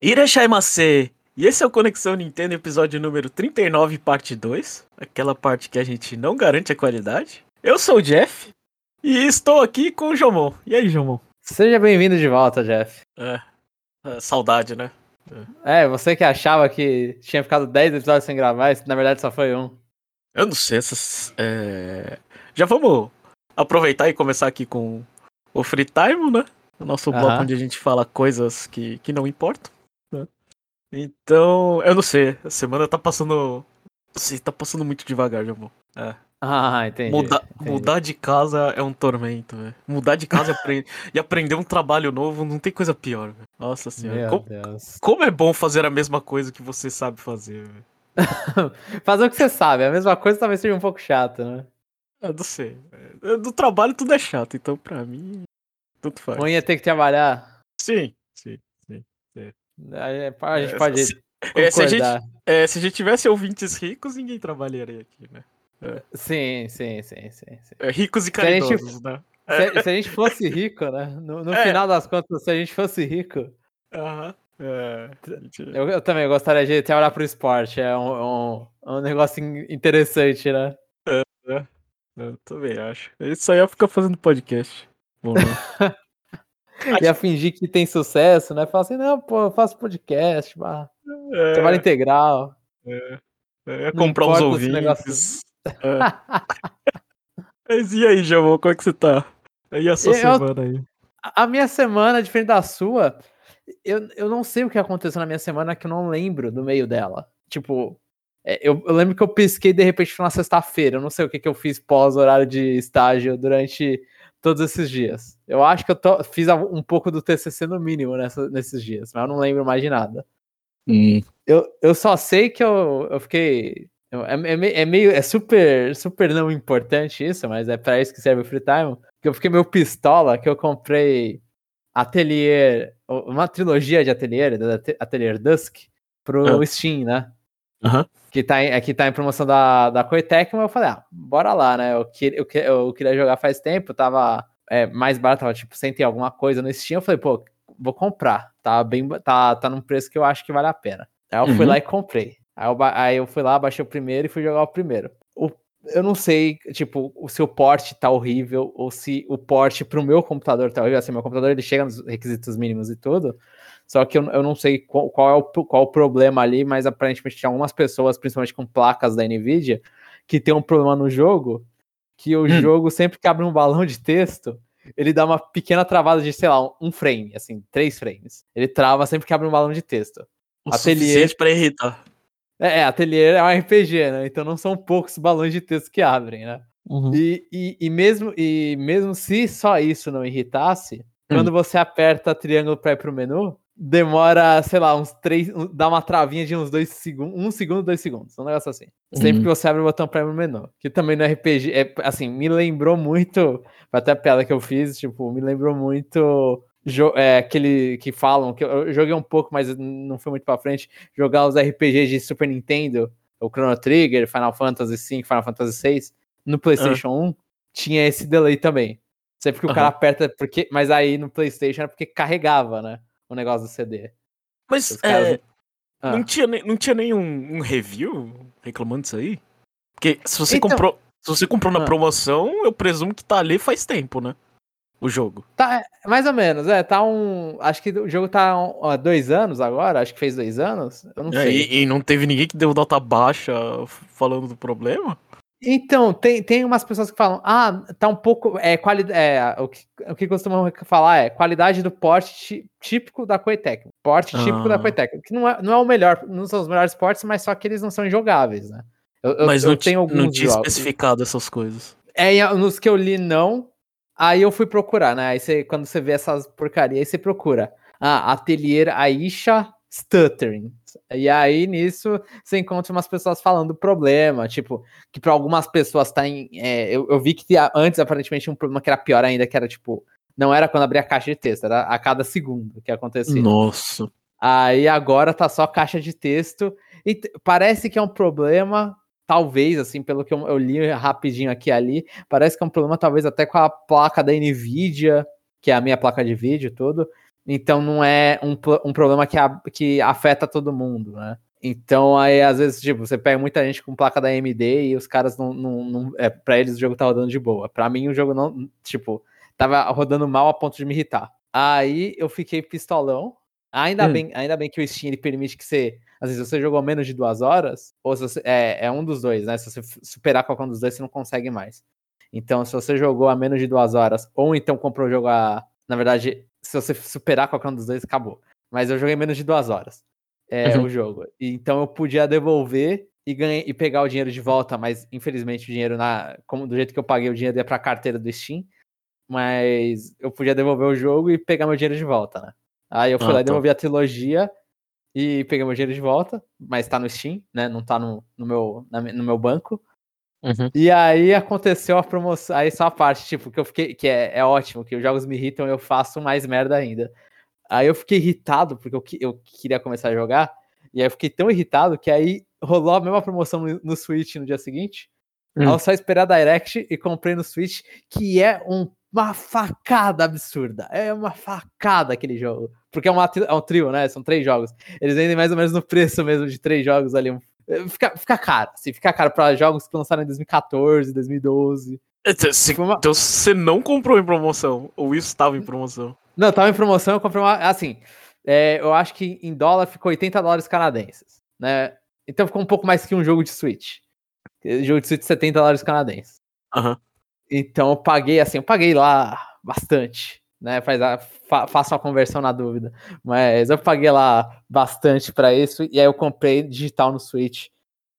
Irashaimase! E esse é o Conexão Nintendo, episódio número 39, parte 2. Aquela parte que a gente não garante a qualidade. Eu sou o Jeff e estou aqui com o Jomon. E aí, Jomon? Seja bem-vindo de volta, Jeff. É, é, saudade, né? É, você que achava que tinha ficado 10 episódios sem gravar, na verdade só foi um. Eu não sei, essas. É... Já vamos aproveitar e começar aqui com o Free Time, né? O nosso bloco Aham. onde a gente fala coisas que, que não importam. Então, eu não sei. A semana tá passando. Você tá passando muito devagar, Jomon. É. Ah, entendi. Mudar, entendi. mudar de casa é um tormento, velho. Mudar de casa e apre- e aprender um trabalho novo não tem coisa pior, velho. Nossa senhora. Meu Como, Deus. como é bom fazer a mesma coisa que você sabe fazer, velho. Fazer o que você sabe, a mesma coisa talvez seja um pouco chato, né? Eu não sei. Do trabalho tudo é chato, então pra mim, tudo faz. É ter que trabalhar. Sim, sim. Aí A gente É, pode se- é, se a gente-. É, se a gente tivesse ouvintes ricos, ninguém trabalharia aqui, né? Sim, sim, sim, sim. sim. É, ricos e Se a gente- caridosos, né? Se, se a gente fosse rico, né? No, no É. final das contas, se a gente fosse rico, Aham. É, eu, eu também gostaria de trabalhar pro esporte. É um, um, um negócio in- interessante, né? eu também acho. Isso aí é ficar fazendo podcast. Bom, né? Ia fingir que tem sucesso, né? Falar assim, não, pô, eu faço podcast, É, trabalho integral. é, é comprar negócio. ouvintes. É. Mas e aí, Jamon, como é que você tá? E a sua Eu- semana aí? A minha semana, diferente da sua, eu, eu não sei o que aconteceu na minha semana que eu não lembro do meio dela. Tipo, é, eu, eu lembro que eu pisquei de repente na sexta-feira. Eu não sei o que, que eu fiz pós-horário de estágio durante todos esses dias. Eu acho que eu tô- fiz um pouco do TCC no mínimo nessa- nesses dias, mas eu não lembro mais de nada. Eu, eu só sei que eu, eu fiquei. É, é é meio. É super, super não importante isso, mas é pra isso que serve o free time. Que eu fiquei meio pistola que eu comprei Atelier. Uma trilogia de Atelier, Atelier Dusk, pro Ah. Steam, né? Aham. Que tá, em, é que tá em promoção da, da Koei mas eu falei, ah, bora lá, né? Eu, que, eu, eu queria jogar faz tempo, tava é, mais barato, tava tipo, sem ter alguma coisa no Steam. Eu falei, pô, vou comprar. Tá bem, tá, tá num preço que eu acho que vale a pena. Aí eu fui Uhum. lá e comprei. Aí eu, aí eu fui lá, baixei o primeiro e fui jogar o primeiro. O- eu não sei, tipo, o- se o port tá horrível ou se o port pro meu computador tá horrível. Assim, meu computador ele chega nos requisitos mínimos e tudo. Só que eu, eu não sei qual, qual é o, qual o problema ali, mas aparentemente tinha algumas pessoas, principalmente com placas da Nvidia, que tem um problema no jogo, que o Hum. jogo sempre que abre um balão de texto, ele dá uma pequena travada de, sei lá, um, frame, assim, três frames. Ele trava sempre que abre um balão de texto. O Ateliê. suficiente pra irritar. É, é, Atelier é um RPG, né? Então não são poucos balões de texto que abrem, né? Uhum. E, e, e mesmo, e mesmo se só isso não irritasse, Hum. quando você aperta triângulo para ir pro menu, demora, sei lá, uns três. um- dá uma travinha de uns dois segundos. Um segundo, dois segundos. Um negócio assim. Sempre Uhum. que você abre o botão pro menu. Que também no RPG. É, assim, me lembrou muito. Foi até a piada que eu fiz, tipo, me lembrou muito. É, aquele que falam, que eu joguei um pouco, mas não foi muito pra frente. Jogar os RPGs de Super Nintendo, o Chrono Trigger, Final Fantasy V, Final Fantasy VI, no PlayStation 1, tinha esse delay também. Sempre que o cara Aham. aperta, porque, mas aí no PlayStation era porque carregava, né? O negócio do CD. Mas caras- é, Ah. não, tinha, não tinha nenhum um review reclamando disso aí? Porque se você Então- comprou. Se você comprou na Ah. promoção, eu presumo que tá ali faz tempo, né? O jogo. Tá, é, mais ou menos, é, tá um. Acho que o jogo tá há dois anos agora, acho que fez dois anos. Eu não É, sei. e, e não teve ninguém que deu nota baixa falando do problema? Então, tem, tem umas pessoas que falam, ah, tá um pouco. É, quali é, o, que, o que costumam falar é qualidade do porte típico da Coetec. Porte típico da Ah. Coetec. Que não é, não é o melhor, não são os melhores portes, mas só que eles não são injogáveis, né? Eu, eu- Mas eu não, ti- tenho não alguns tinha jogos. especificado essas coisas. É, nos que eu li, não. Aí eu fui procurar, né? Aí você, quando você vê essas porcarias, aí você procura. Ah, Atelier Aisha Stuttering. E aí, nisso, você encontra umas pessoas falando do problema. Tipo, que para algumas pessoas tá em. é, eu, eu vi que tinha- antes, aparentemente, tinha um problema que era pior ainda, que era tipo. Não era quando abria a caixa de texto, era a cada segundo que acontecia. Nossa. Aí agora tá só caixa de texto. E parece que é um problema, talvez, assim, pelo que eu, eu li rapidinho aqui e ali, parece que é um problema talvez até com a placa da Nvidia, que é a minha placa de vídeo, tudo. Então não é um, um problema que, a, que afeta todo mundo, né? Então, aí, às vezes, tipo, você pega muita gente com placa da AMD e os caras não. não, não é, pra eles o jogo tá rodando de boa. Pra mim, o jogo não. Tipo, tava rodando mal a ponto de me irritar. Aí eu fiquei pistolão. Ainda, hum. bem, ainda bem que o Steam ele permite que você. Às vezes você jogou menos de duas horas, ou se você. É, é um dos dois, né? Se você superar qualquer um dos dois, você não consegue mais. Então, se você jogou a menos de duas horas, ou então comprou o jogo a. Na verdade, se você superar qualquer um dos dois, acabou. Mas eu joguei menos de duas horas é, uhum. o jogo. Então eu podia devolver e, ganhar, e pegar o dinheiro de volta, mas infelizmente o dinheiro, na, como do jeito que eu paguei, o dinheiro ia pra carteira do Steam. Mas eu podia devolver o jogo e pegar meu dinheiro de volta, né? Aí eu fui ah, lá e tá. devolvi a trilogia e peguei meu dinheiro de volta, mas tá no Steam, né? Não tá no, no, meu, na, no meu banco. Uhum. E aí aconteceu a promoção. Aí só a parte, tipo, que eu fiquei. Que é, é ótimo, que os jogos me irritam eu faço mais merda ainda. Aí eu fiquei irritado, porque eu, eu queria começar a jogar. E aí eu fiquei tão irritado que aí rolou a mesma promoção no, no Switch no dia seguinte. Hum. Aí eu só esperei a Direct e comprei no Switch, que é um, uma facada absurda. É uma facada aquele jogo. Porque é, uma, é um trio, né? São três jogos. Eles vendem mais ou menos no preço mesmo de três jogos ali. Fica, fica caro, assim, fica caro para jogos que lançaram em 2014, 2012. Então você não comprou em promoção, ou isso estava em promoção? Não, tava em promoção, eu comprei uma. Assim, é, eu acho que em dólar ficou 80 dólares canadenses, né? Então ficou um pouco mais que um jogo de Switch. Jogo de Switch 70 dólares canadenses. Uhum. Então eu paguei, assim, eu paguei lá bastante, né? Faz a, fa, faço uma conversão na dúvida. Mas eu paguei lá bastante para isso, e aí eu comprei digital no Switch.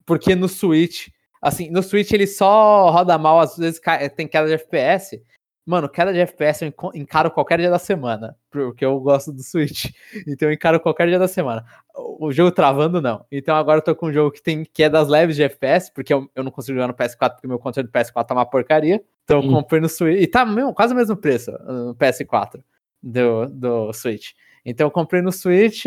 Porque no Switch, assim, no Switch ele só roda mal, às vezes tem queda de FPS, Mano, queda de FPS eu encaro qualquer dia da semana, porque eu gosto do Switch. Então eu encaro qualquer dia da semana. O jogo travando, não. Então agora eu tô com um jogo que tem quedas leves de FPS, porque eu, eu não consigo jogar no PS4, porque meu controle do PS4 tá uma porcaria. Então eu comprei no Switch. E tá mesmo, quase o mesmo preço no PS4 do, do Switch. Então eu comprei no Switch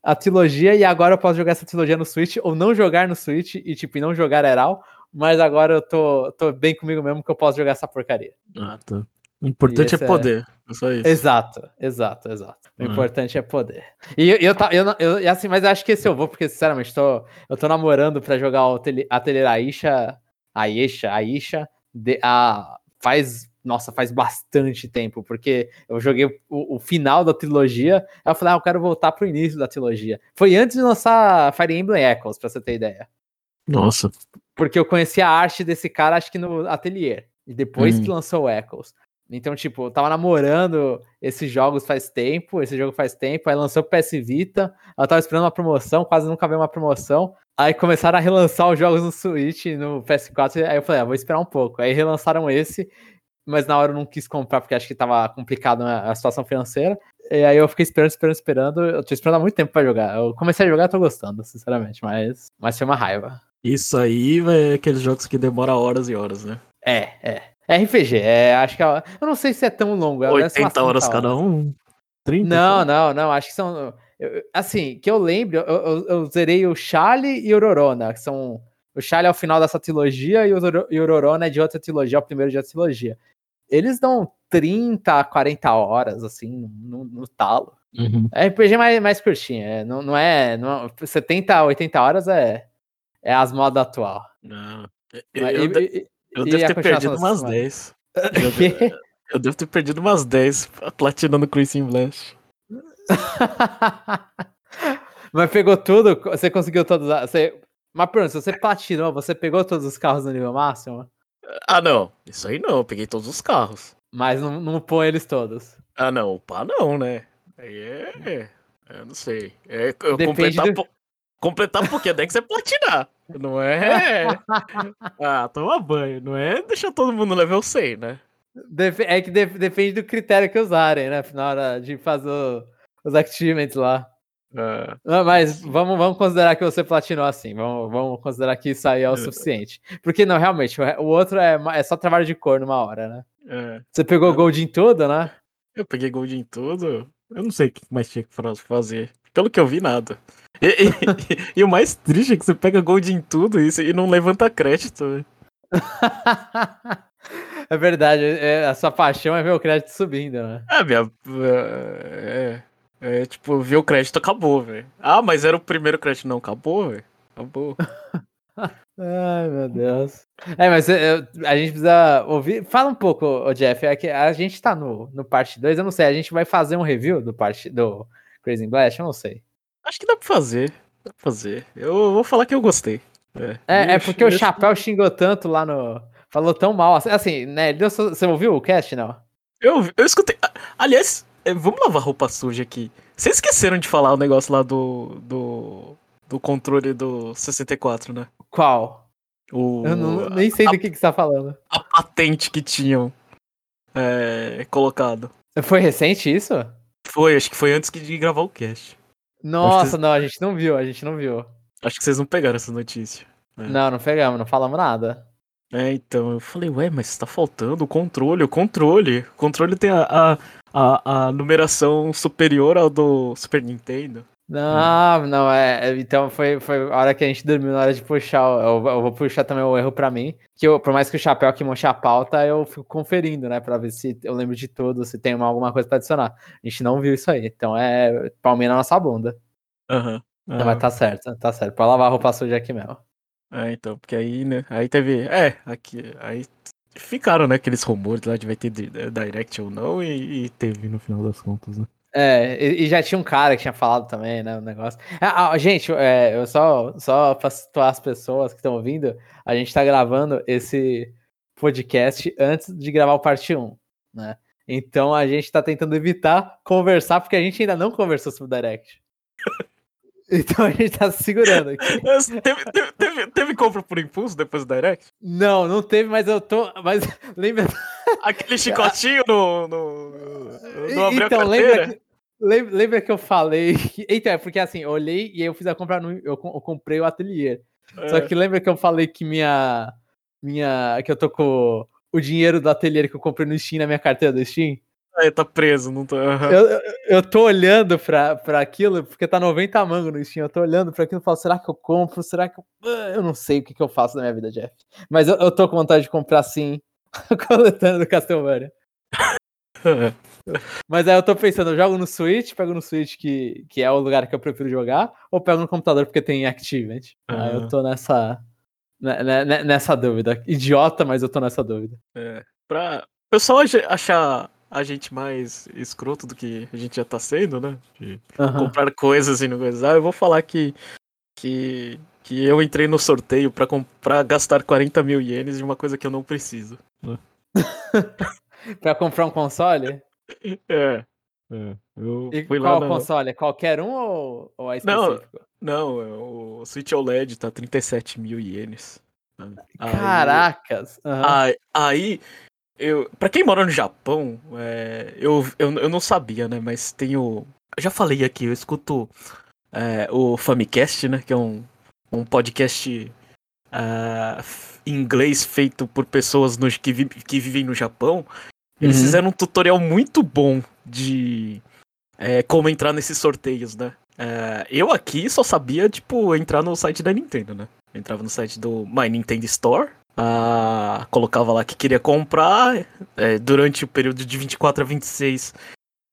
a trilogia e agora eu posso jogar essa trilogia no Switch ou não jogar no Switch e tipo não jogar Eral mas agora eu tô, tô bem comigo mesmo que eu posso jogar essa porcaria. Ah, tá. O importante é poder. É... Só isso. Exato, exato, exato. O uhum. importante é poder. E eu, eu, eu, eu, assim, mas acho que esse eu vou, porque, sinceramente, tô, eu tô namorando pra jogar o Atelier Aisha, Aisha, Aisha, de, a, faz, nossa, faz bastante tempo, porque eu joguei o, o, final da trilogia, aí eu falei, ah, eu quero voltar pro início da trilogia. Foi antes de lançar Fire Emblem Echoes, pra você ter ideia. Nossa. Porque eu conheci a arte desse cara, acho que no ateliê. E depois hum. que lançou o Echoes. Então, tipo, eu tava namorando esses jogos faz tempo, esse jogo faz tempo, aí lançou o PS Vita, eu tava esperando uma promoção, quase nunca veio uma promoção. Aí começaram a relançar os jogos no Switch, no PS4, aí eu falei, ah, vou esperar um pouco. Aí relançaram esse, mas na hora eu não quis comprar, porque acho que tava complicado a situação financeira. E aí eu fiquei esperando, esperando, esperando. Eu tô esperando há muito tempo pra jogar. Eu comecei a jogar, tô gostando, sinceramente, mas, mas foi uma raiva. Isso aí é aqueles jogos que demoram horas e horas, né? É, é. É RPG, é, acho que. É, eu não sei se é tão longo. 80 horas cada um? 30? Não, não, não. Acho que são. Eu, assim, que eu lembro, eu, eu, eu, zerei o Charlie e o Rorona, que são. O Charlie é o final dessa trilogia e o, e o Rorona é de outra trilogia, é o primeiro de outra trilogia. Eles dão 30, 40 horas, assim, no, no talo. Uhum. É RPG mais, mais curtinho, é, não, não é. Não, 70, 80 horas é é as modas atual. Não. Eu, eu, e, eu, devo ter perdido umas 10. Eu, eu, devo ter perdido umas 10 platinando Crimson Blast. Mas pegou tudo? Você conseguiu todos. Você... Mas pronto, se você platinou, você pegou todos os carros no nível máximo? Ah, não. Isso aí não. Eu peguei todos os carros. Mas não, não põe eles todos. Ah, não. Pá, não, né? Aí é. Eu não sei. É, eu Depende completar, do... Completar Pokédex é platinar. Não é. Ah, toma banho. Não é deixar todo mundo level 100, né? É que depende do critério que usarem, né? Na hora de fazer os achievements lá. É. Não, mas vamos, vamos considerar que você platinou assim. Vamos, vamos considerar que isso aí é o é. suficiente. Porque não, realmente, o outro é, é só trabalho de cor numa hora, né? É. Você pegou gold em tudo, né? Eu peguei gold em tudo. Eu não sei o que mais tinha que fazer. Pelo que eu vi, nada. E, e, e, o mais triste é que você pega gold em tudo isso e não levanta crédito. É verdade, é, a sua paixão é ver o crédito subindo, né? É, minha. É, é, é tipo, ver o crédito acabou, velho. Ah, mas era o primeiro crédito, não, acabou, velho. Acabou. Ai, meu Deus. É, mas eu, a gente precisa ouvir. Fala um pouco, Jeff. É que a gente tá no, no parte 2, eu não sei. A gente vai fazer um review do parte do Crazy Blast? Eu não sei. Acho que dá pra fazer. Dá pra fazer. Eu vou falar que eu gostei. É, é, é porque o Chapéu xingou tanto lá no. Falou tão mal. Assim, assim né? Você ouviu o cast, não? Eu, eu escutei. Aliás, é, vamos lavar roupa suja aqui. Vocês esqueceram de falar o negócio lá do. do, do controle do 64, né? Qual? O, eu não, nem sei a, do que, que você tá falando. A patente que tinham é, colocado. Foi recente isso? Foi, acho que foi antes de gravar o cast. Nossa, vocês... não, a gente não viu, a gente não viu. Acho que vocês não pegaram essa notícia. É. Não, não pegamos, não falamos nada. É, então, eu falei, ué, mas tá faltando o controle, o controle. O controle tem a, a, a, a numeração superior ao do Super Nintendo. Não, não, é, é. Então foi, foi a hora que a gente dormiu na hora de puxar. Eu, eu vou puxar também o erro pra mim. Que eu, por mais que o chapéu aqui manche a pauta, eu fico conferindo, né? Pra ver se eu lembro de tudo, se tem alguma coisa pra adicionar. A gente não viu isso aí. Então é palminha na nossa bunda. Aham. Uhum. Então, mas tá certo, tá certo. Pode lavar a roupa suja aqui mesmo. É, então, porque aí, né? Aí teve. É, aqui. Aí ficaram, né, aqueles rumores lá de vai ter direct ou não, e, e teve no final das contas, né? É, e já tinha um cara que tinha falado também, né, o negócio. Ah, ah, gente, é, eu só, só pra situar as pessoas que estão ouvindo, a gente tá gravando esse podcast antes de gravar o parte 1, né? Então a gente tá tentando evitar conversar, porque a gente ainda não conversou sobre o Direct. Então a gente tá se segurando aqui. teve, teve, teve, teve, compra por impulso depois do Direct? Não, não teve, mas eu tô. Mas lembra. Aquele chicotinho no. no, no então, lembra que, lembra que eu falei. Então, é porque assim, eu olhei e eu fiz a compra no. Eu, eu comprei o ateliê. É. Só que lembra que eu falei que minha. Minha. Que eu tô com o dinheiro do ateliê que eu comprei no Steam na minha carteira do Steam? Tá preso, não tô. Uhum. Eu, eu, eu, tô olhando pra, pra aquilo, porque tá 90 mango no Steam. Eu tô olhando pra aquilo e falo, será que eu compro? Será que eu. Ah, eu não sei o que, que eu faço na minha vida, Jeff. Mas eu, eu tô com vontade de comprar sim, coletando do Castlevania. Mas aí eu tô pensando, eu jogo no Switch, pego no Switch, que, que é o lugar que eu prefiro jogar, ou pego no computador porque tem Activate. Uhum. Aí eu tô nessa. Né, né, né, nessa dúvida. Idiota, mas eu tô nessa dúvida. É. Pra o pessoal achar a gente mais escroto do que a gente já tá sendo, né? De uhum. comprar coisas e não coisar. Eu vou falar que, que, que eu entrei no sorteio pra, comprar, gastar 40 mil ienes de uma coisa que eu não preciso. Né? pra comprar um console? É. é. Eu e fui qual lá console? Qualquer um ou, ou é específico? Não, não, é o Switch OLED tá 37 mil ienes. Caracas! Uhum. Aí, aí eu, pra quem mora no Japão, é, eu, eu, eu não sabia, né? Mas tenho. Eu já falei aqui, eu escuto é, o Famicast, né? Que é um, um podcast uh, em inglês feito por pessoas no, que, vi, que vivem no Japão. Eles uhum. fizeram um tutorial muito bom de é, como entrar nesses sorteios, né? É, eu aqui só sabia, tipo, entrar no site da Nintendo, né? Eu entrava no site do My Nintendo Store ah, colocava lá que queria comprar é, durante o período de 24 a 26.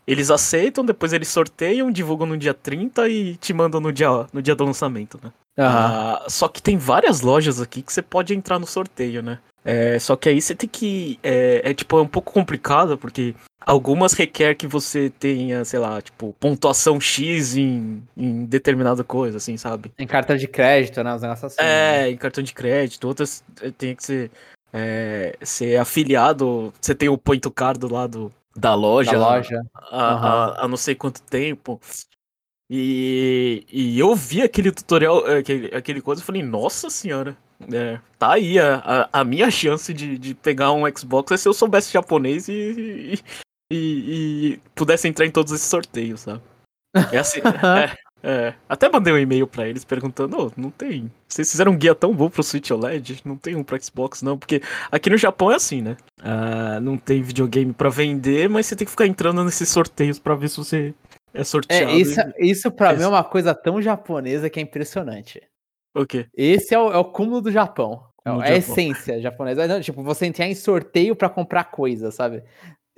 Eles aceitam, depois eles sorteiam, divulgam no dia 30 e te mandam no dia, no dia do lançamento, né? Uhum. Ah, só que tem várias lojas aqui que você pode entrar no sorteio, né? É, só que aí você tem que. É, é, tipo, é um pouco complicado, porque algumas requer que você tenha, sei lá, tipo, pontuação X em, em determinada coisa, assim, sabe? Em cartão de crédito, né? Os negócios assim. É, né? em cartão de crédito. Outras é, tem que ser, é, ser afiliado. Você tem o point card lá do, da loja. Da loja. A, uhum. a, a, não sei quanto tempo. E, e eu vi aquele tutorial, aquele, aquele coisa e falei, nossa senhora. É, tá aí a, a, a, minha chance de, de pegar um Xbox é se eu soubesse japonês e, e, e, pudesse entrar em todos esses sorteios, sabe? É assim. é, é, até mandei um e-mail para eles perguntando: oh, não tem. Vocês fizeram um guia tão bom pro Switch OLED? Não tem um pro Xbox, não? Porque aqui no Japão é assim, né? Uh, não tem videogame para vender, mas você tem que ficar entrando nesses sorteios para ver se você é sorteado. É, isso, isso pra é. mim é uma coisa tão japonesa que é impressionante. O quê? Esse é o, é o cúmulo do Japão. É a essência japonesa. Não, tipo, você entrar em sorteio para comprar coisa, sabe?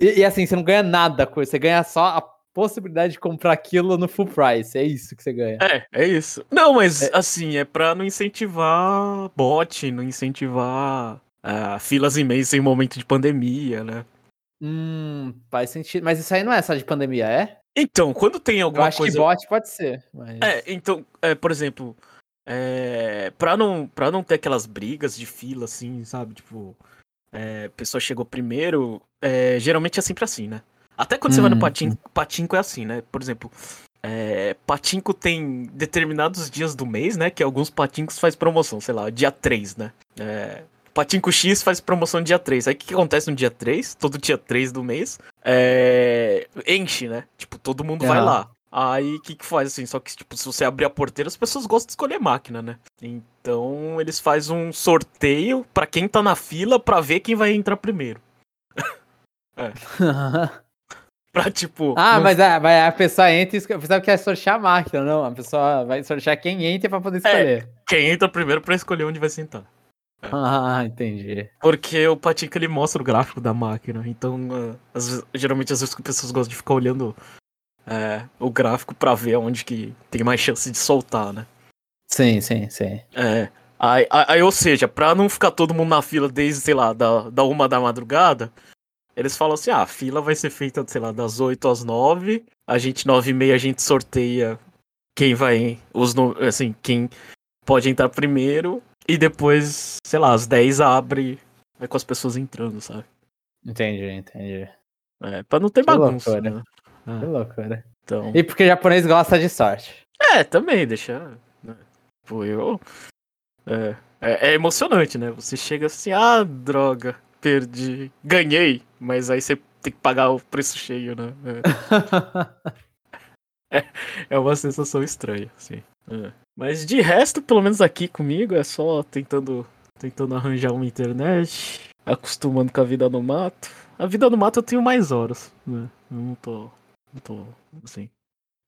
E, e, assim, você não ganha nada com você ganha só a possibilidade de comprar aquilo no full price. É isso que você ganha. É, é isso. Não, mas é. assim, é pra não incentivar bot, não incentivar uh, filas e meios em momento de pandemia, né? Hum, faz sentido. Mas isso aí não é só de pandemia, é? Então, quando tem alguma Eu acho coisa. Que bot pode ser. Mas... É, então, é, por exemplo, é, pra, não, pra não ter aquelas brigas de fila, assim, sabe? Tipo, é, pessoa chegou primeiro. É, geralmente é sempre assim, né? Até quando hum, você vai no patinco, hum. patinco é assim, né? Por exemplo, é, patinco tem determinados dias do mês, né? Que alguns patincos faz promoção, sei lá, dia 3, né? É, Patinco X faz promoção dia 3. Aí o que, que, acontece no dia 3? Todo dia 3 do mês. É... Enche, né? Tipo, todo mundo vai lá. Aí o que, que faz assim? Só que, tipo, se você abrir a porteira, as pessoas gostam de escolher máquina, né? Então eles fazem um sorteio para quem tá na fila para ver quem vai entrar primeiro. é. pra tipo. Ah, não... mas, a, mas a pessoa entra e a pessoa quer sortear a máquina, não. A pessoa vai sortear quem entra pra poder é, escolher. É, quem entra primeiro para escolher onde vai sentar. Ah, entendi. Porque o Patinco ele mostra o gráfico da máquina. Então, uh, às geralmente, às vezes, as pessoas gostam de ficar olhando é, o gráfico para ver onde que tem mais chance de soltar, né? Sim, sim, sim. É. Aí, aí, ou seja, pra não ficar todo mundo na fila desde, sei lá, da, da uma da madrugada, eles falam assim: ah, a fila vai ser feita, sei lá, das 8 às 9. A gente, 9 e meia, a gente sorteia quem vai. Os, assim, quem pode entrar primeiro. E depois, sei lá, às 10 abre vai com as pessoas entrando, sabe? Entendi, entendi. É, pra não ter que bagunça. Loucura. Né? Ah. Que loucura. Então... E porque o japonês gosta de sorte. É, também, deixa. Né? Pô, eu. É, é, é, emocionante, né? Você chega assim, ah, droga, perdi, ganhei, mas aí você tem que pagar o preço cheio, né? É, é, é uma sensação estranha, assim. É. Mas de resto, pelo menos aqui comigo, é só tentando, tentando arranjar uma internet, acostumando com a vida no mato. A vida no mato eu tenho mais horas, né? Eu não tô. Não tô. Assim.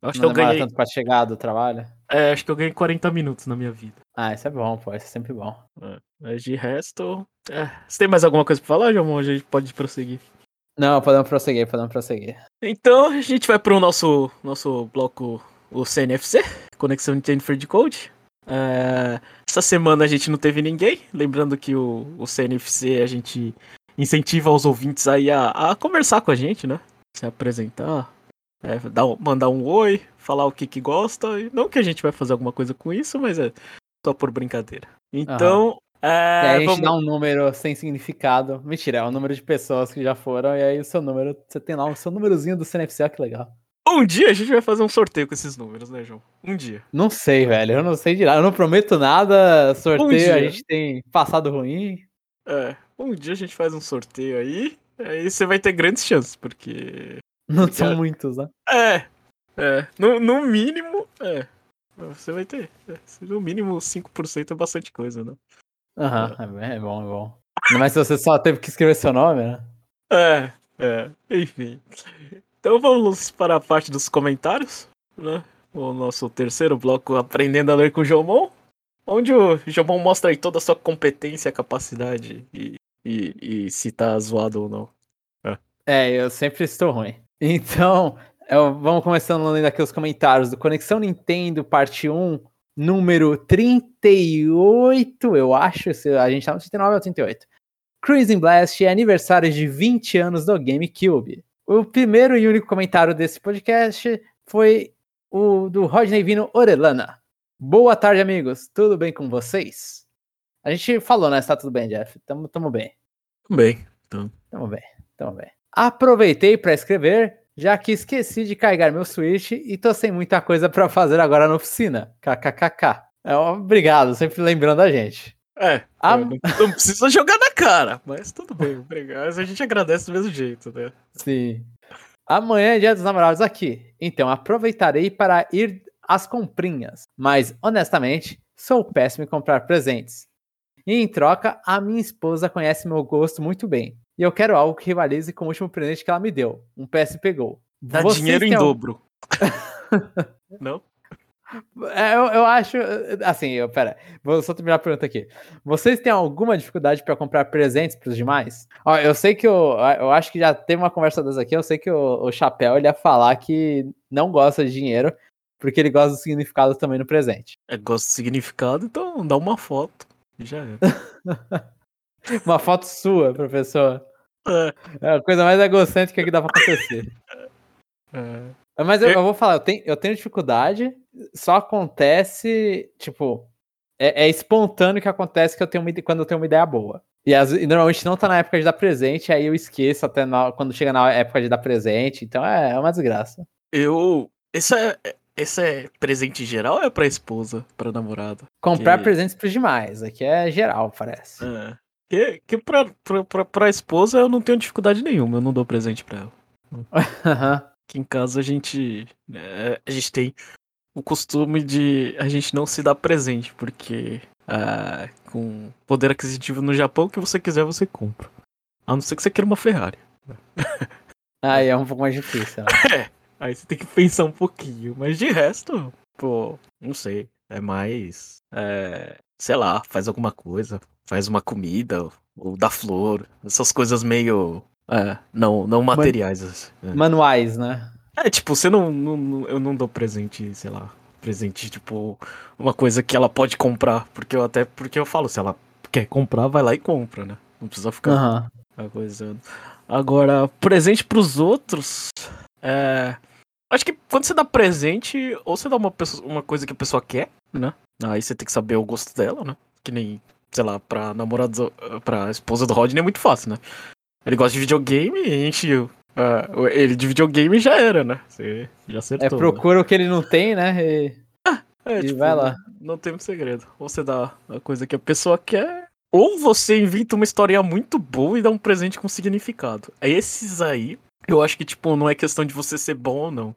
Eu acho não que eu ganhei. tanto pra chegar do trabalho? É, acho que eu ganhei 40 minutos na minha vida. Ah, isso é bom, pô. Isso é sempre bom. É, mas de resto. É. Você tem mais alguma coisa pra falar, João? A gente pode prosseguir. Não, podemos prosseguir, podemos prosseguir. Então a gente vai pro nosso, nosso bloco o CNFC, Conexão Nintendo Free Code. É, essa semana a gente não teve ninguém. Lembrando que o, o CNFC a gente incentiva os ouvintes aí a, a conversar com a gente, né? Se apresentar, é, dar, mandar um oi, falar o que que gosta. Não que a gente vai fazer alguma coisa com isso, mas é só por brincadeira. Então. É, e aí a gente vamos... dá um número sem significado. Mentira, é o número de pessoas que já foram, e aí o seu número, você tem lá o seu númerozinho do CNFC, ó, que legal. Um dia a gente vai fazer um sorteio com esses números, né, João? Um dia. Não sei, velho. Eu não sei de nada. Eu não prometo nada. Sorteio um a gente tem passado ruim. É. Um dia a gente faz um sorteio aí. Aí você vai ter grandes chances, porque. Não porque... são muitos, né? É. É. No, no mínimo, é. Você vai ter. É. No mínimo 5% é bastante coisa, né? Aham, uhum, é. é bom, é bom. Mas se você só teve que escrever seu nome, né? É, é. Enfim. Então vamos para a parte dos comentários, né? O nosso terceiro bloco, Aprendendo a Ler com o Jomon, onde o Jomon mostra aí toda a sua competência, capacidade e, e, e se tá zoado ou não. É, é eu sempre estou ruim. Então, eu, vamos começando lendo aqui os comentários do Conexão Nintendo, parte 1, número 38, eu acho. A gente tá no 39 ou 38. Cruising Blast é aniversário de 20 anos do GameCube. O primeiro e único comentário desse podcast foi o do Rodney Vino Orelana. Boa tarde, amigos. Tudo bem com vocês? A gente falou, né? Tá tudo bem, Jeff? Tamo, tamo bem. Tamo bem. Tamo, tamo bem. Tamo bem. Aproveitei para escrever, já que esqueci de carregar meu Switch e tô sem muita coisa para fazer agora na oficina. KKKK. É, obrigado, sempre lembrando a gente. É, a... não, não, precisa jogar na cara, mas tudo bem, obrigado. A gente agradece do mesmo jeito, né? Sim. Amanhã é dia dos namorados aqui, então aproveitarei para ir às comprinhas. Mas, honestamente, sou péssimo em comprar presentes. E em troca, a minha esposa conhece meu gosto muito bem. E eu quero algo que rivalize com o último presente que ela me deu. Um PSP Go. Dá Vocês dinheiro em dobro. não? É, eu, eu acho. Assim, eu, pera. Vou só terminar a pergunta aqui. Vocês têm alguma dificuldade para comprar presentes para os demais? Ó, eu sei que eu, eu acho que já teve uma conversa dessa aqui. Eu sei que o, o Chapéu ele ia falar que não gosta de dinheiro, porque ele gosta do significado também no presente. É, gosta do significado, então dá uma foto. Já é. uma foto sua, professor. É. é a coisa mais egocêntrica que dá pra acontecer. É. Mas eu, eu, vou falar, eu tenho, eu tenho dificuldade, só acontece, tipo, é, é espontâneo que acontece que eu tenho uma, quando eu tenho uma ideia boa. E, as, e, normalmente não tá na época de dar presente, aí eu esqueço até na, quando chega na época de dar presente, então é, é uma desgraça. Eu. Esse é, esse é presente geral ou é pra esposa, pra namorada? Comprar que... presentes pros demais, aqui é geral, parece. É. Que, que pra, pra, pra, pra esposa eu não tenho dificuldade nenhuma, eu não dou presente pra ela. Aqui em casa a gente. É, a gente tem o costume de a gente não se dar presente, porque ah, com poder aquisitivo no Japão, o que você quiser você compra. A não ser que você queira uma Ferrari. Aí é um pouco mais difícil. Né? É, aí você tem que pensar um pouquinho. Mas de resto, pô, não sei. É mais. É, sei lá, faz alguma coisa. Faz uma comida, ou dá flor. Essas coisas meio. É, não, não materiais. É. Manuais, né? É, tipo, você não, não, Eu não dou presente, sei lá. Presente, tipo, uma coisa que ela pode comprar. Porque eu até. Porque eu falo, se ela quer comprar, vai lá e compra, né? Não precisa ficar uhum. coisando. Agora, presente pros outros. É. Acho que quando você dá presente, ou você dá uma, pessoa, uma coisa que a pessoa quer, né? Aí você tem que saber o gosto dela, né? Que nem, sei lá, pra namorada, pra esposa do Rodney é muito fácil, né? Ele gosta de videogame e a gente ah, ele de videogame já era, né? Você já acertou. É, procura né? o que ele não tem, né? E, ah, é, e tipo, vai lá. Não, não tem um segredo. Ou você dá a coisa que a pessoa quer, ou você inventa uma história muito boa e dá um presente com significado. Esses aí, eu acho que, tipo, não é questão de você ser bom ou não.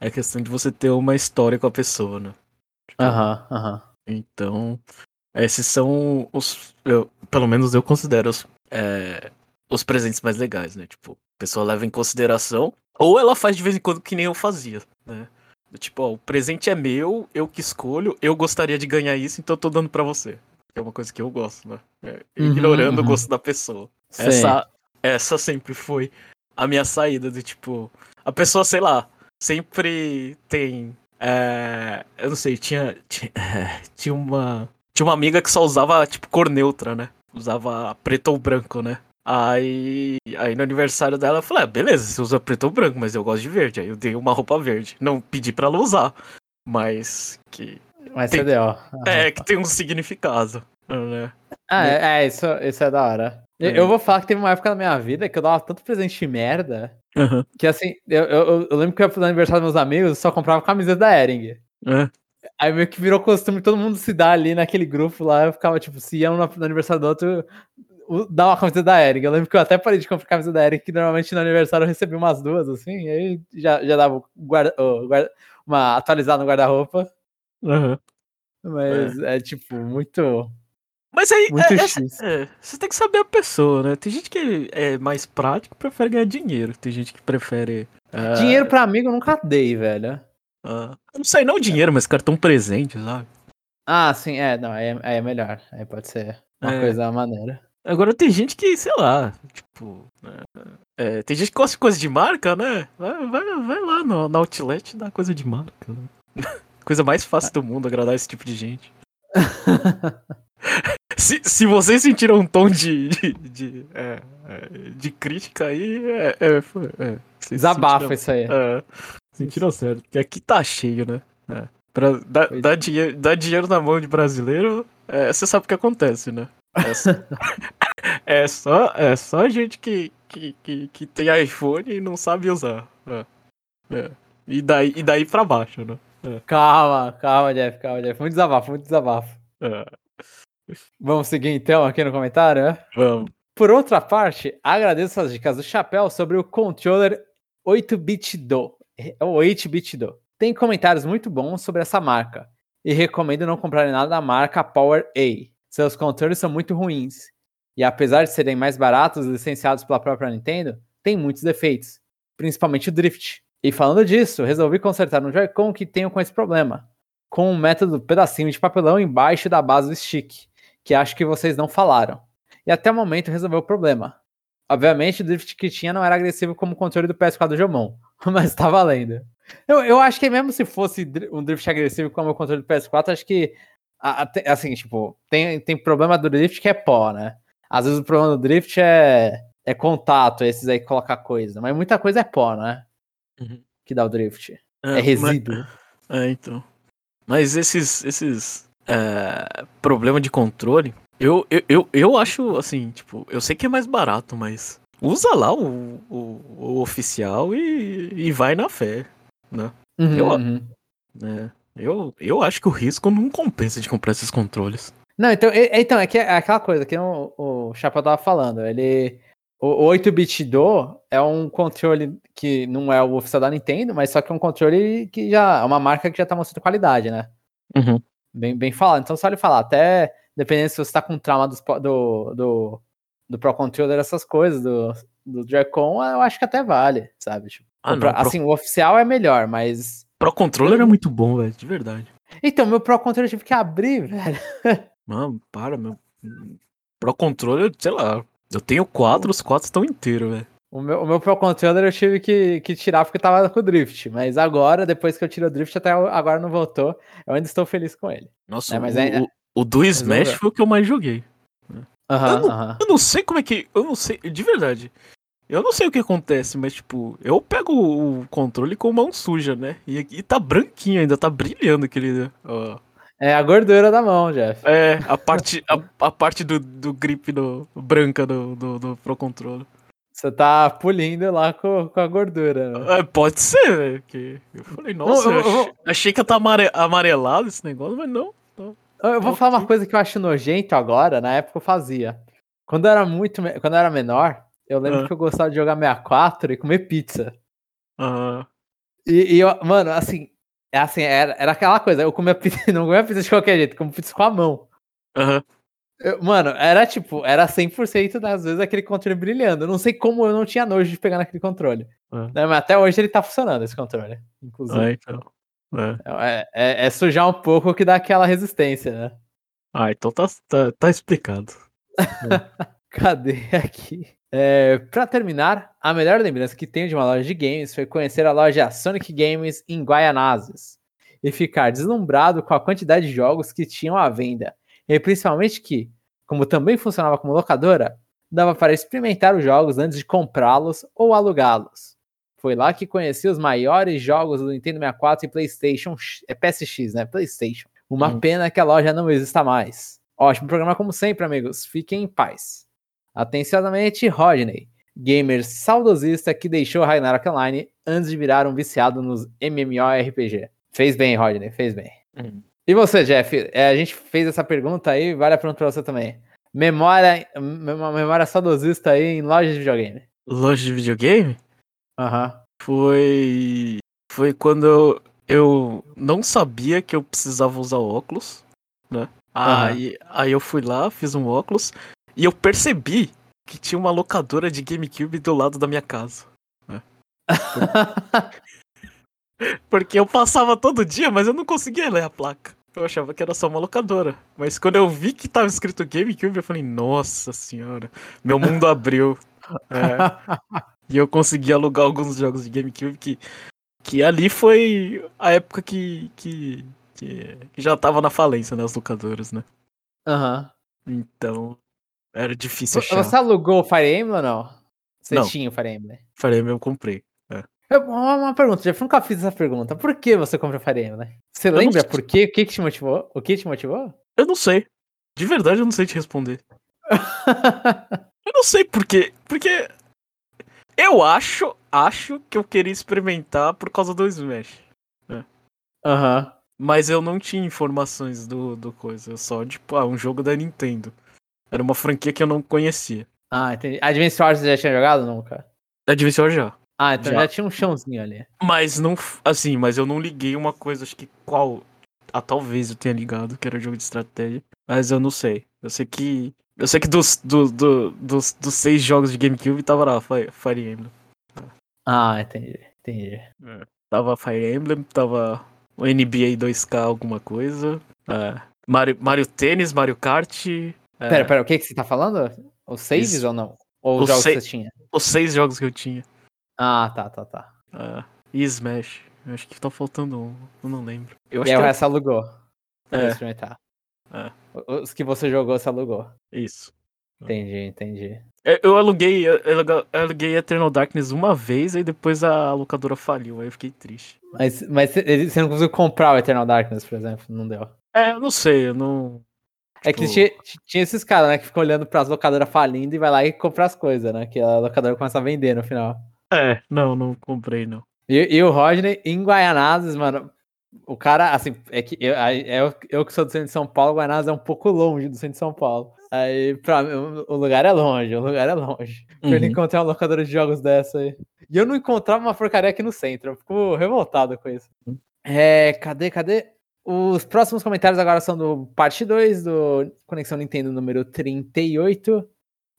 É questão de você ter uma história com a pessoa, né? Tipo, aham, tipo, aham. Então, esses são os. Eu, pelo menos eu considero os, é, os presentes mais legais, né? Tipo, pessoa leva em consideração. Ou ela faz de vez em quando que nem eu fazia, né? Tipo, ó, o presente é meu, eu que escolho, eu gostaria de ganhar isso, então eu tô dando para você. É uma coisa que eu gosto, né? É, uhum, ignorando uhum. o gosto da pessoa. Essa, essa sempre foi a minha saída de tipo. A pessoa, sei lá, sempre tem. É, eu não sei, tinha. Tinha, tinha uma. Tinha uma amiga que só usava, tipo, cor neutra, né? Usava preto ou branco, né? Aí, aí no aniversário dela eu falei, ah, beleza, você usa preto ou branco, mas eu gosto de verde. Aí eu dei uma roupa verde. Não pedi pra ela usar, mas que. Mas tem, você deu. É, que tem um significado, né? Ah, é, é, isso, isso é da hora. É. Eu vou falar que teve uma época na minha vida que eu dava tanto presente de merda uhum. que assim, eu, eu, eu, lembro que eu ia pro aniversário dos meus amigos eu só comprava camiseta da Ering. É. Aí meio que virou costume todo mundo se dar ali naquele grupo lá. Eu ficava tipo, se ia um no aniversário do outro, dar uma camiseta da Eric. Eu lembro que eu até parei de comprar camisa da Eric, que normalmente no aniversário eu recebi umas duas, assim, e aí já, já dava guarda, oh, guarda, uma atualizada no guarda-roupa. Uhum. Mas é. é. tipo, muito. Mas aí, muito é, é, é, você tem que saber a pessoa, né? Tem gente que é mais prático e prefere ganhar dinheiro. Tem gente que prefere. Uh... Dinheiro pra amigo eu nunca dei, velho. Uh, não sei, não dinheiro, mas cartão presente, sabe? Ah, sim, é, não, aí é, aí é melhor. Aí pode ser uma é. coisa maneira. Agora tem gente que, sei lá, tipo. É, tem gente que gosta de coisa de marca, né? Vai, vai, vai lá no, no outlet dar coisa de marca. Né? coisa mais fácil do mundo agradar esse tipo de gente. se, se vocês sentiram um tom de, de, de, é, é de crítica aí, é. é, é Desabafa isso aí. É, sentiram certo. Porque aqui tá cheio, né? É. Pra dar, dar, dinheiro, dar dinheiro na mão de brasileiro, é, você sabe o que acontece, né? É, é só, é só gente que, que, que, que, tem iPhone e não sabe usar. É. É. E, daí, e daí pra baixo, né? É. Calma, calma, Jeff, calma, Jeff. Muito desabafo, muito desabafo. É. Vamos seguir então aqui no comentário, né? Vamos. Por outra parte, agradeço as dicas do Chapéu sobre o controller 8-bit do. É o 8-bit do. Tem comentários muito bons sobre essa marca. E recomendo não comprarem nada da marca Power A seus controles são muito ruins. E apesar de serem mais baratos licenciados pela própria Nintendo, tem muitos defeitos, principalmente o drift. E falando disso, resolvi consertar um Joy-Con que tenho com esse problema. com um método pedacinho de papelão embaixo da base do stick, que acho que vocês não falaram. E até o momento resolveu o problema. Obviamente, o drift que tinha não era agressivo como o controle do PS4 do Jomon, mas tá valendo. Eu, eu acho que mesmo se fosse um drift agressivo como o controle do PS4, acho que, assim, tipo, tem, tem problema do drift que é pó, né? Às vezes o problema do drift é, é contato, esses aí que colocar coisa, mas muita coisa é pó, né? Uhum. Que dá o drift. É, é resíduo. Mas, é, então. Mas esses, esses é, problema de controle, eu, eu, eu, eu acho, assim, tipo, eu sei que é mais barato, mas usa lá o, o, o oficial e, e vai na fé, né? Uhum, eu, uhum. Né, eu, eu acho que o risco não compensa de comprar esses controles. Não, então, é, então é, que é aquela coisa que o, o Chapéu tava falando. Ele. O 8-bit do é um controle que não é o oficial da Nintendo, mas só que é um controle que já é uma marca que já tá mostrando qualidade, né? Uhum. Bem, bem falado. Então, só ele falar, até dependendo se você tá com trauma do, do, do, do Pro Controller, essas coisas, do, do Dracon, eu acho que até vale, sabe? Tipo, ah, não, assim, Pro... o oficial é melhor, mas. Pro Controller é muito bom, velho, de verdade. Então, meu Pro Controller eu tive que abrir, velho. Mano, para, meu. Pro Controller, sei lá. Eu tenho quatro, os quatro estão inteiros, velho. O meu, o meu Pro Controller eu tive que, que tirar porque tava com o Drift. Mas agora, depois que eu tirei o Drift, até agora não voltou. Eu ainda estou feliz com ele. Nossa, é, mas o, é, o, o do Smash foi o que eu mais joguei. Uhum, eu, não, uhum. eu não sei como é que. Eu não sei, de verdade. Eu não sei o que acontece, mas tipo, eu pego o controle com mão suja, né? E, e tá branquinho ainda, tá brilhando aquele. Ó. É a gordura da mão, Jeff. É, a parte, a, a parte do, do grip do, branca do, do, do Pro Controle. Você tá pulindo lá com, com a gordura. Né? É, pode ser, velho. Eu falei, nossa, eu, eu, eu, eu, achei que tá amare, amarelado esse negócio, mas não. não. Eu vou falar uma coisa que eu acho nojento agora, na época eu fazia. Quando eu era muito. Quando eu era menor, eu lembro uhum. que eu gostava de jogar 64 e comer pizza. Uhum. E, e eu, mano, assim, é assim, era, era aquela coisa, eu comia pizza, não comia pizza de qualquer jeito, comia pizza com a mão. Uhum. Eu, mano, era tipo, era 100% das vezes aquele controle brilhando. Eu não sei como eu não tinha nojo de pegar naquele controle. Uhum. Né, mas até hoje ele tá funcionando, esse controle, inclusive. Ah, então. É. É, é, é sujar um pouco que dá aquela resistência, né? Ah, então tá, tá, tá explicado. Cadê aqui? É, para terminar, a melhor lembrança que tenho de uma loja de games foi conhecer a loja Sonic Games em Guaianazes e ficar deslumbrado com a quantidade de jogos que tinham à venda, e principalmente que, como também funcionava como locadora, dava para experimentar os jogos antes de comprá-los ou alugá-los. Foi lá que conheci os maiores jogos do Nintendo 64 e PlayStation, é PSX, né? PlayStation. Uma hum. pena que a loja não exista mais. Ótimo programa como sempre, amigos. Fiquem em paz. Atenciosamente, Rodney, gamer saudosista que deixou Ragnarok Online antes de virar um viciado nos MMORPG. Fez bem, Rodney, fez bem. Uhum. E você, Jeff? É, a gente fez essa pergunta aí, vale a pergunta pra você também. Memória, memória saudosista aí em loja de videogame. Loja de videogame? Aham. Uhum. Foi. Foi quando eu, eu não sabia que eu precisava usar óculos, né? Uhum. Aí, aí eu fui lá, fiz um óculos. E eu percebi que tinha uma locadora de GameCube do lado da minha casa. Né? Porque eu passava todo dia, mas eu não conseguia ler a placa. Eu achava que era só uma locadora. Mas quando eu vi que tava escrito GameCube, eu falei, nossa senhora, meu mundo abriu. É. E eu consegui alugar alguns jogos de GameCube que, que ali foi a época que, que, que, já tava na falência, né? As locadoras, né? Aham. Uhum. Então, era difícil achar. Você alugou o Fire Emblem ou não? Você não. tinha o Fire Emblem? Fire Emblem eu comprei. É. Uma, uma pergunta, já nunca fiz essa pergunta. Por que você comprou Fire Emblem? Você eu lembra por quê? O que, que te motivou? O que te motivou? Eu não sei. De verdade eu não sei te responder. eu não sei por quê. Porque eu acho, acho que eu queria experimentar por causa do Smash. Né? Aham. Uhum. Mas eu não tinha informações do, do coisa. Eu só, tipo, ah, um jogo da Nintendo. Era uma franquia que eu não conhecia. Ah, entendi. Advance Wars você já tinha jogado nunca? Advance Wars já. Ah, então já. já. tinha um chãozinho ali. Mas não. Assim, mas eu não liguei uma coisa, acho que qual. Ah, talvez eu tenha ligado, que era jogo de estratégia. Mas eu não sei. Eu sei que. Eu sei que dos, do, do, dos, dos seis jogos de GameCube tava lá Fire Emblem. Ah, entendi. Entendi. É. Tava Fire Emblem, tava o NBA 2K alguma coisa. É, Mario, Mario Tênis, Mario Kart. É, Pera, pera, o que, que você tá falando? Os saves Isso. ou não? Ou Os os jogos que você tinha? Os seis jogos que eu tinha. Ah, tá, tá, tá. É, e Smash. Eu acho que tá faltando um. Eu não lembro. Eu acho E que o é- resto alugou. Pra É. experimentar. É. Os que você jogou, você alugou. Isso. Entendi, entendi. Eu aluguei, eu eu aluguei Eternal Darkness uma vez, aí depois a locadora faliu, aí eu fiquei triste. Mas, mas você não conseguiu comprar o Eternal Darkness, por exemplo? Não deu. É, eu não sei, eu não. É que Tipo- tinha, tinha esses caras, né, que ficam olhando pras locadoras falindo e vai lá e compra as coisas, né? Que a locadora começa a vender no final. É, não, não comprei, não. E, e o Rodney, em Guaianazes, mano, o cara, assim, é que eu, aí eu, eu que sou do centro de São Paulo, Guaianazes é um pouco longe do centro de São Paulo. Aí, pra mim, o- lugar é longe, o lugar é longe. Pra ele Uhum. encontrar uma locadora de jogos dessa aí. E eu não encontrava uma porcaria aqui no centro, eu fico revoltado com isso. É, cadê, cadê? Os próximos comentários agora são do parte 2 do Conexão Nintendo número 38,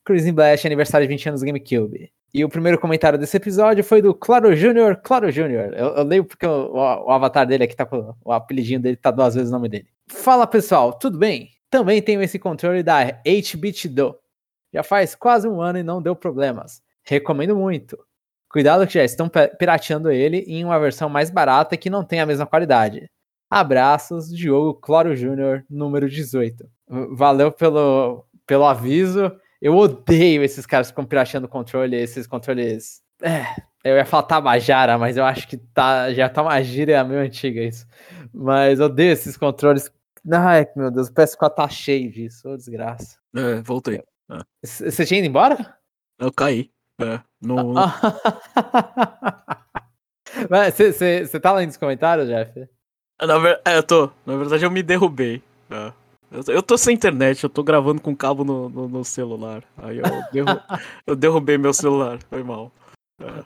Cruising Blast, aniversário de 20 anos GameCube. E o primeiro comentário desse episódio foi do Claro Júnior, Claro Júnior. Eu, eu leio porque o, o- o avatar dele aqui tá com o apelidinho dele, tá duas vezes o nome dele. Fala pessoal, tudo bem? Também tenho esse controle da 8-bit do. Já faz quase um ano e não deu problemas. Recomendo muito. Cuidado que já estão pirateando ele em uma versão mais barata que não tem a mesma qualidade. Abraços, Diogo Cloro Júnior, número 18. V- Valeu pelo, pelo aviso. Eu odeio esses caras que ficam pirateando controle, esses controles. É, eu ia falar Tabajara, mas eu acho que tá, já tá uma gíria meio antiga isso. Mas eu odeio esses controles. Ai, meu Deus, o PS4 tá cheio disso, ô desgraça. É, voltei. C- Você tinha ido embora? Eu caí. É, no, Você tá lendo os comentários, Jeff? Na ver... é, eu tô. Na verdade, eu me derrubei. É. Eu, tô- sem internet, eu tô gravando com cabo no, no, no celular. Aí eu, derru... eu derrubei meu celular, foi mal.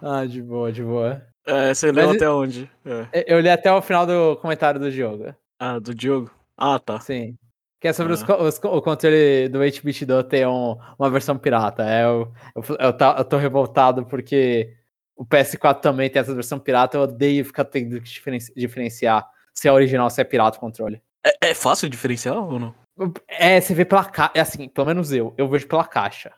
Ah, de boa, de boa. É, você leu Mas até onde? É. Eu li até o final do comentário do Diogo. Ah, do Diogo? Ah, tá. Sim. Que é sobre os Ah. os co- o controle do 8-bit do ter um- uma versão pirata. É, eu, eu, eu, tá- eu tô revoltado porque o PS4 também tem essa versão pirata. Eu odeio ficar tendo que diferenci- diferenciar se é original ou se é pirata o controle. É, é fácil diferenciar ou não? É, você vê pela caixa. É assim, pelo menos eu. Eu vejo pela caixa.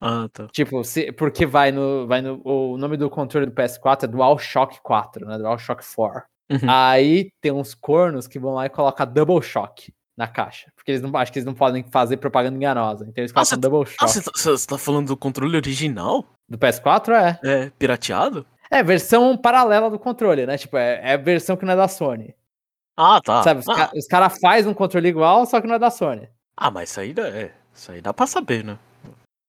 Ah, tá. Tipo, se, porque vai no, vai no. O nome do controle do PS4 é DualShock 4, né? DualShock 4. Uhum. Aí tem uns cornos que vão lá e colocam Double Shock na caixa. Porque eles não acho que eles não podem fazer propaganda enganosa. Então eles Ah, colocam Double Ah, Shock. você tá, você tá falando do controle original? Do PS4 é. É pirateado? É, versão paralela do controle, né? Tipo, é, é a versão que não é da Sony. Ah, tá. Sabe? Os, ah, ca- os caras fazem um controle igual, só que não é da Sony. ah, mas isso aí, dá, é, isso aí dá pra saber, né?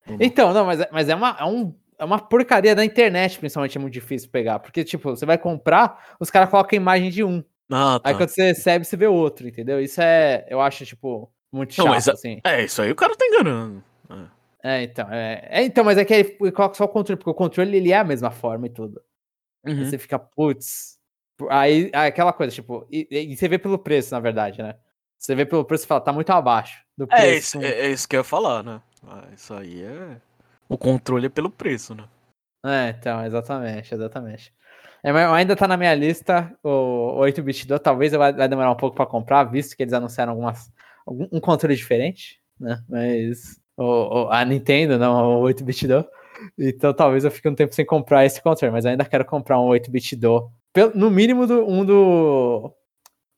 Não? Então, não, mas, é- mas é, uma, é, um, é uma porcaria da internet, principalmente, é muito difícil pegar. Porque, tipo, você vai comprar, os caras colocam a imagem de um. Ah, tá. Aí quando você recebe, você vê outro, entendeu? Isso é, eu acho, tipo, muito Não, chato, mas a- assim. É, isso aí o cara tá enganando. É. É, então, é, é, então, mas é que ele coloca só o controle, porque o controle ele é a mesma forma e tudo. Aí Uhum. você fica, putz. Aí, aí aquela coisa, tipo, e, e você vê pelo preço, na verdade, né? Você vê pelo preço e fala, tá muito abaixo do preço. É, isso, é, é isso que eu ia falar, né? Ah, isso aí é. O controle é pelo preço, né? É, então, exatamente, exatamente. É, mas ainda tá na minha lista o, o 8-bit do, talvez eu vai, vai demorar um pouco pra comprar, visto que eles anunciaram algumas, algum, um controle diferente, né? Mas o, o- a Nintendo, não, o 8-bit do. Então talvez eu fique um tempo sem comprar esse controle, mas ainda quero comprar um 8-bit do. No mínimo do, um do.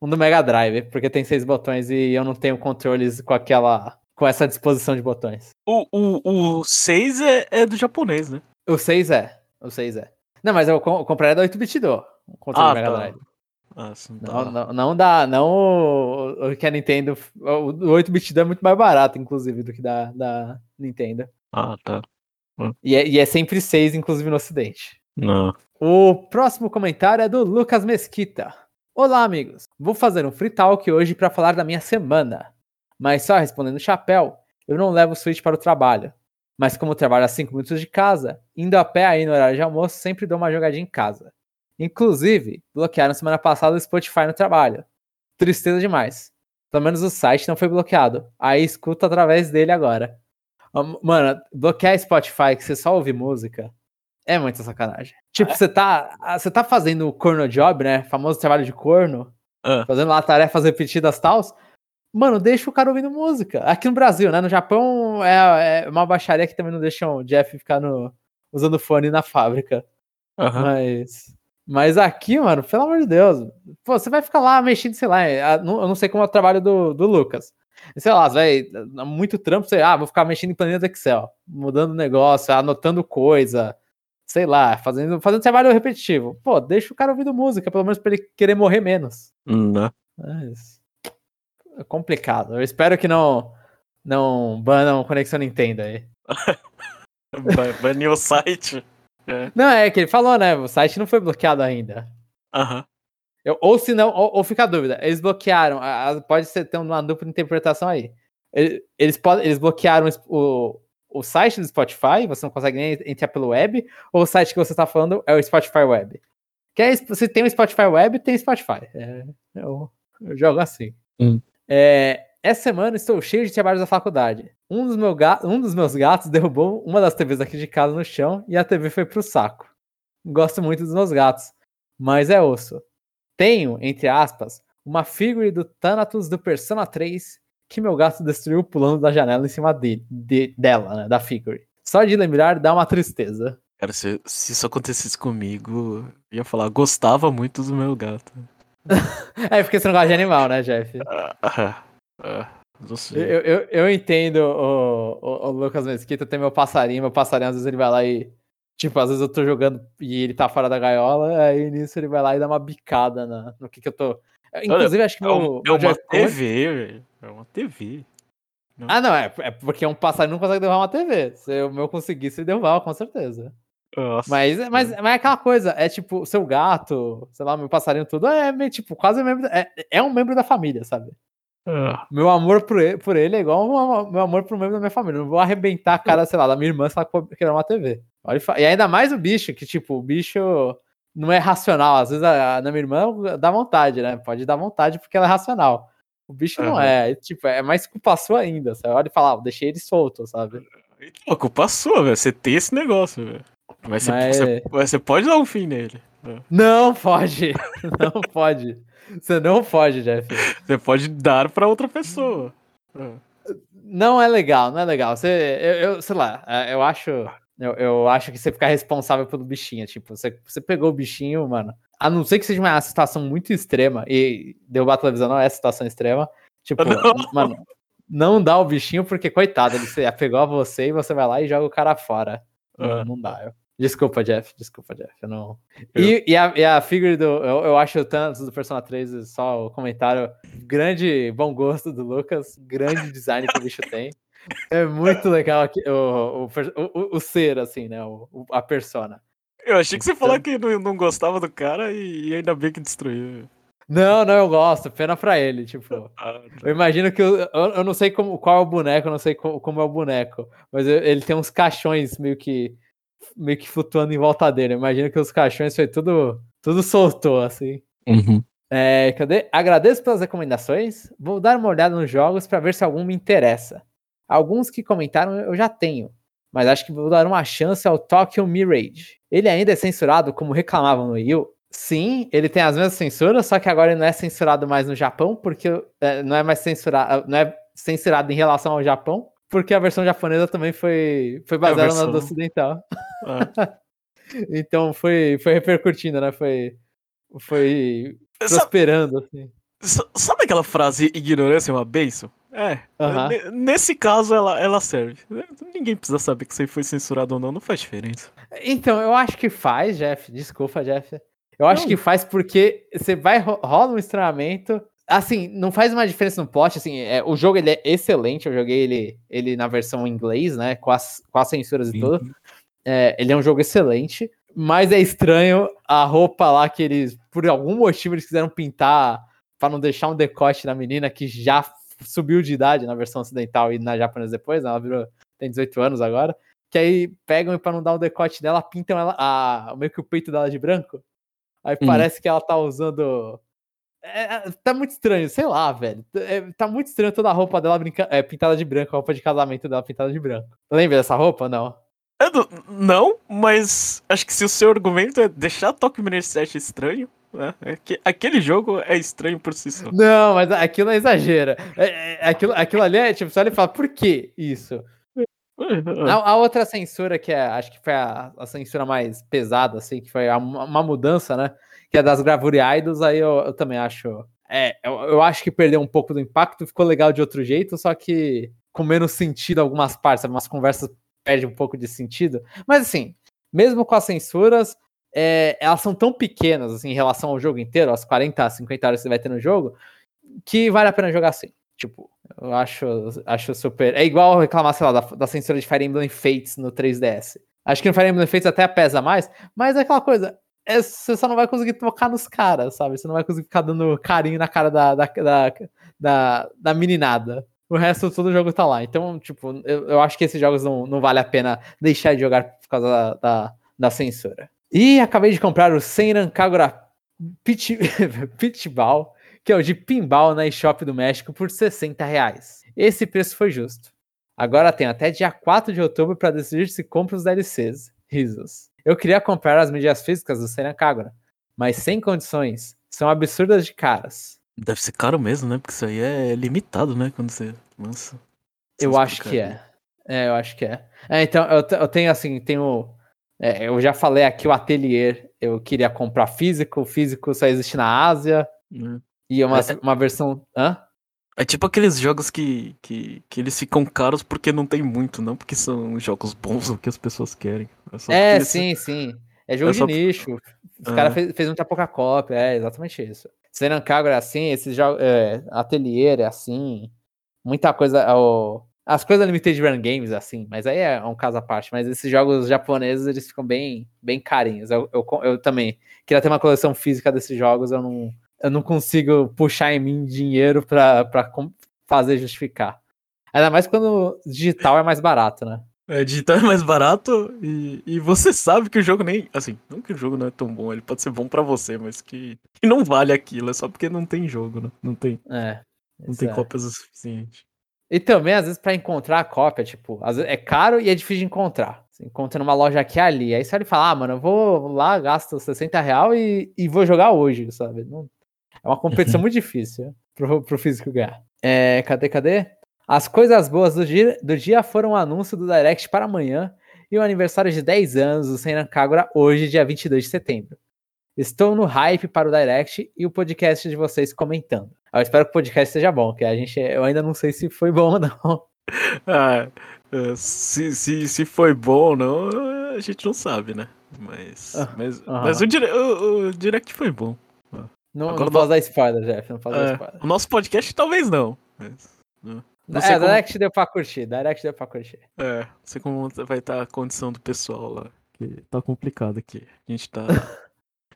Um do Mega Drive, porque tem seis botões e eu não tenho controles com aquela. com essa disposição de botões. O, o, o 6 é, é do japonês, né? O 6 é. O 6 é. Não, mas eu, eu compraria da 8-bit do. O controle Ah, do Mega tá. Drive. Ah, sim, tá. Não, não, não dá. Não o, o que a Nintendo. O, o 8-bit do é muito mais barato, inclusive, do que da, da Nintendo. Ah, tá. E é, e é sempre 6, inclusive no Ocidente. Não. O próximo comentário é do Lucas Mesquita. Olá, amigos. Vou fazer um free talk hoje para falar da minha semana. Mas só respondendo chapéu, eu não levo o Switch para o trabalho. Mas como trabalho a 5 minutos de casa, indo a pé aí no horário de almoço, sempre dou uma jogadinha em casa. Inclusive, bloquearam semana passada o Spotify no trabalho. Tristeza demais. Pelo menos o site não foi bloqueado. Aí escuta através dele agora. Mano, bloquear Spotify que você só ouve música é muita sacanagem. Tipo, você tá, ah, você tá fazendo o corno job, né? Famoso trabalho de corno. ah. fazendo lá tarefas repetidas tal. Mano, deixa o cara ouvindo música. Aqui no Brasil, né? No Japão é, é uma baixaria que também não deixam o Jeff ficar no, usando fone na fábrica. Uhum. Mas. Mas aqui, mano, pelo amor de Deus. Pô, você vai ficar lá mexendo, sei lá. Eu não sei como é o trabalho do, do Lucas. Sei lá, vai. Muito trampo, sei lá, vou ficar mexendo em planilha do Excel, mudando negócio, anotando coisa, sei lá, fazendo, fazendo trabalho repetitivo. Pô, deixa o cara ouvindo música, pelo menos pra ele querer morrer menos. Não. Mas é complicado. Eu espero que não não banam Conexão Nintendo aí. Baniu o site. É. Não, é que ele falou, né? O site não foi bloqueado ainda. Aham. Uhum. ou se não, ou, ou, fica a dúvida, eles bloquearam, pode ser ter uma dupla interpretação aí. Eles, podem, eles bloquearam o, o site do Spotify, você não consegue nem entrar pelo web, ou o site que você está falando é o Spotify Web. Que é, se tem o Spotify Web, tem Spotify. É, eu, eu jogo assim. Hum. É, essa semana estou cheio de trabalhos da faculdade. Um dos, meu um dos meus gatos derrubou uma das TVs aqui de casa no chão e a TV foi pro saco. Gosto muito dos meus gatos, mas é osso. Tenho, entre aspas, uma figure do Thanatos do Persona 3 que meu gato destruiu pulando da janela em cima de, de dela, né, da figure. Só de lembrar dá uma tristeza. Cara, se, se isso acontecesse comigo, eu ia falar, gostava muito do meu gato. é porque você não gosta de animal, né, Jeff? Ah, ah, não sei. Eu, eu, eu entendo o, o, o, Lucas Mesquita, tem meu passarinho, meu passarinho às vezes ele vai lá e. Tipo, às vezes eu tô jogando e ele tá fora da gaiola, aí nisso ele vai lá e dá uma bicada na, no que que eu tô. Inclusive, Olha, acho que é meu. É, uma TV, velho. É uma TV. Não. Ah, não, é, é porque um passarinho não consegue derrubar uma TV. Se o meu conseguisse, ele derrubava, com certeza. Nossa. Mas, mas, mas é aquela coisa, é tipo, seu gato, sei lá, meu passarinho, tudo, é meio, tipo, quase membro, é, é um membro da família, sabe? Uh. Meu amor por ele, por ele é igual o meu amor por um membro da minha família. Não vou arrebentar a cara, sei lá, da minha irmã se ela querer uma TV. E ainda mais o bicho, que tipo, o bicho não é racional. Às vezes a, a, na minha irmã dá vontade, né? Pode dar vontade porque ela é racional. O bicho uhum. não é. Tipo, é mais culpa sua ainda. Você olha e fala, ah, deixei ele solto, sabe? Então, culpa sua, velho. Você tem esse negócio, velho. Mas, Mas... Você, você, pode dar um fim nele. Né? Não pode. Não pode. Você não pode, Jeff. Você pode dar para outra pessoa. Não é legal, não é legal. Você, eu, eu sei lá, é, eu acho, eu, eu, acho que você ficar responsável pelo bichinho, tipo, você, você pegou o bichinho, mano. A não ser que seja uma situação muito extrema e derrubar a televisão não é situação extrema. Tipo, não. mano, não dá o bichinho porque coitado, ele pegou a você e você vai lá e joga o cara fora. Uhum. Não, não dá. Eu, Desculpa, Jeff. Desculpa, Jeff. Eu não. E, e, a, e a figure do. Eu, eu acho tanto do Persona 3, só o comentário. Grande bom gosto do Lucas. Grande design que o bicho tem. É muito legal aqui, o, o, o, o ser, assim, né? O, a persona. Eu achei que você falou então que não, não gostava do cara e, e, ainda bem que destruiu. Não, não, eu gosto. Pena pra ele, tipo. Ah, tá. Eu imagino que. Eu, eu, não sei como, qual é o boneco, eu não sei como, como é o boneco. Mas ele tem uns caixões meio que meio que flutuando em volta dele. Imagina que os caixões foi tudo, tudo soltou, assim. Uhum. É, cadê? Agradeço pelas recomendações. Vou dar uma olhada nos jogos para ver se algum me interessa. Alguns que comentaram eu já tenho, mas acho que vou dar uma chance ao Tokyo Mirage. Ele ainda é censurado como reclamavam no Wii Sim, ele tem as mesmas censuras, só que agora ele não é censurado mais no Japão, porque é, não é mais censurado, não é censurado em relação ao Japão, porque a versão japonesa também foi, foi baseada versão... na do ocidental. Ah. então foi, foi repercutindo, né? Foi, foi prosperando, assim. Sabe aquela frase ignorância é uma benção? É. Uhum. Nesse caso, ela, ela serve. Ninguém precisa saber que aí foi censurado ou não, não faz diferença. Então, eu acho que faz, Jeff. Desculpa, Jeff. Eu não. acho que faz porque você vai rola um estranhamento assim, não faz uma diferença no plot, assim, é, o jogo ele é excelente, eu joguei ele, ele na versão em inglês, né, com as, com as censuras Sim. e tudo, é, ele é um jogo excelente, mas é estranho a roupa lá que eles, por algum motivo, eles quiseram pintar para não deixar um decote na menina que já subiu de idade na versão ocidental e na japonesa depois, né, ela virou, tem 18 anos agora, que aí pegam e para não dar o decote dela, pintam ela, a, meio que o peito dela de branco, aí hum. parece que ela tá usando é, é, tá muito estranho, sei lá, velho. É, tá muito estranho toda a roupa dela brinca, é, pintada de branco, a roupa de casamento dela pintada de branco. Lembra dessa roupa? Não. Não, não, mas acho que se o seu argumento é deixar Tokyo Mirage 7 estranho? É aquele jogo é estranho por si só. Não, mas aquilo é exagero. É, é, aquilo, aquilo ali é tipo, só ele fala, por que isso? A, a, outra censura, que é, acho que foi a, a, censura mais pesada, assim, que foi a, uma mudança, né? Que é das Gravure Idols, aí eu, eu também acho. É, eu, eu, acho que perdeu um pouco do impacto, ficou legal de outro jeito, só que com menos sentido algumas partes, algumas conversas perdem um pouco de sentido. Mas assim, mesmo com as censuras, é, elas são tão pequenas assim, em relação ao jogo inteiro, as 40, 50 horas que você vai ter no jogo, que vale a pena jogar assim. Tipo, eu acho, acho super. É igual reclamar, sei lá, da, da censura de Fire Emblem Fates no 3DS. Acho que no Fire Emblem Fates até pesa mais, mas é aquela coisa. É, você só não vai conseguir tocar nos caras, sabe? Você não vai conseguir ficar dando carinho na cara da, da, da, da, da meninada. O resto todo o jogo tá lá. Então, tipo, eu, eu acho que esses jogos não, não vale a pena deixar de jogar por causa da, da, da censura. E acabei de comprar o Senran Kagura Pit, Pitball que é o de pinball na eShop do México por 60 reais. Esse preço foi justo. Agora tem até dia 4 de outubro para decidir se compra os DLCs. Risos. Eu queria comprar as mídias físicas do Senna Kagura, mas sem condições. São absurdas de caras. Deve ser caro mesmo, né? Porque isso aí é limitado, né? Quando você lança. Eu acho que é. É, eu acho que é. é então, eu, eu tenho assim, tenho. É, eu já falei aqui o atelier. Eu queria comprar físico. O físico só existe na Ásia. Hum. E é uma, é, uma versão. Hã? É tipo aqueles jogos que, que, que eles ficam caros porque não tem muito, não porque são jogos bons ou que as pessoas querem. É, é sim, sim. É jogo é de nicho. Os é. caras fez, fez muita pouca cópia, é exatamente isso. Senan Kagura é assim, esses jogos. É, Atelier é assim. Muita coisa. O, as coisas Limited Run Games, assim, mas aí é um caso à parte. Mas esses jogos japoneses, eles ficam bem, bem carinhos. Eu, eu, eu também queria ter uma coleção física desses jogos, eu não, eu não consigo puxar em mim dinheiro para fazer justificar. Ainda mais quando digital é mais barato, né? É, digital é mais barato e, e você sabe que o jogo nem. Assim, não que o jogo não é tão bom, ele pode ser bom para você, mas que, que, não vale aquilo, é só porque não tem jogo, né? Não tem. É. Não tem é. cópias o suficiente. E também, às vezes, para encontrar a cópia, tipo, às vezes é caro e é difícil de encontrar. Você encontra numa loja aqui e ali. Aí você vai falar, ah, mano, eu vou lá, gasto 60 real e, e vou jogar hoje, sabe? Não, é uma competição muito difícil pro, pro físico ganhar. É, cadê, cadê? As coisas boas do dia, do dia foram o anúncio do Direct para amanhã e o aniversário de 10 anos do Senran Kagura hoje, dia 22 de setembro. Estou no hype para o Direct e o podcast de vocês comentando. Eu espero que o podcast seja bom, que a gente, eu ainda não sei se foi bom ou não. Ah, é, se, se, se foi bom ou não, a gente não sabe, né? Mas, uh, mas, uh -huh. mas o, o, o Direct foi bom. Não, Agora, não posso dar spoiler, Jeff. Não posso é, dar spoiler. O nosso podcast talvez não. Mas, né? não é, como... Direct deu pra curtir. Direct deu pra curtir. É, não sei como vai estar a condição do pessoal lá. Que tá complicado aqui. A gente tá.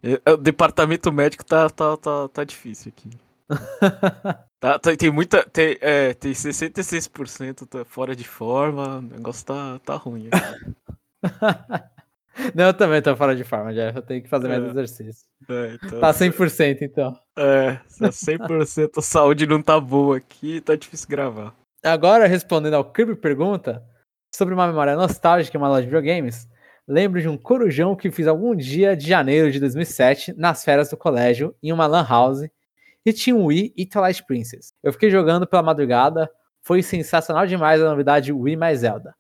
É, é, o departamento médico tá, tá, tá, tá difícil aqui. tá, tá, tem muita. Tem, é, tem 66% tá fora de forma. O negócio tá, tá ruim. Não, eu também tô fora de forma, já. Eu tenho que fazer é. mais exercício. É, então, tá 100% então. É, 100% a saúde não tá boa aqui, tá difícil gravar. Agora, respondendo ao Kirby pergunta sobre uma memória nostálgica em uma loja de videogames, lembro de um corujão que fiz algum dia de janeiro de 2007 nas férias do colégio em uma lan house e tinha um Wii e Twilight Princess. Eu fiquei jogando pela madrugada, foi sensacional demais a novidade Wii mais Zelda.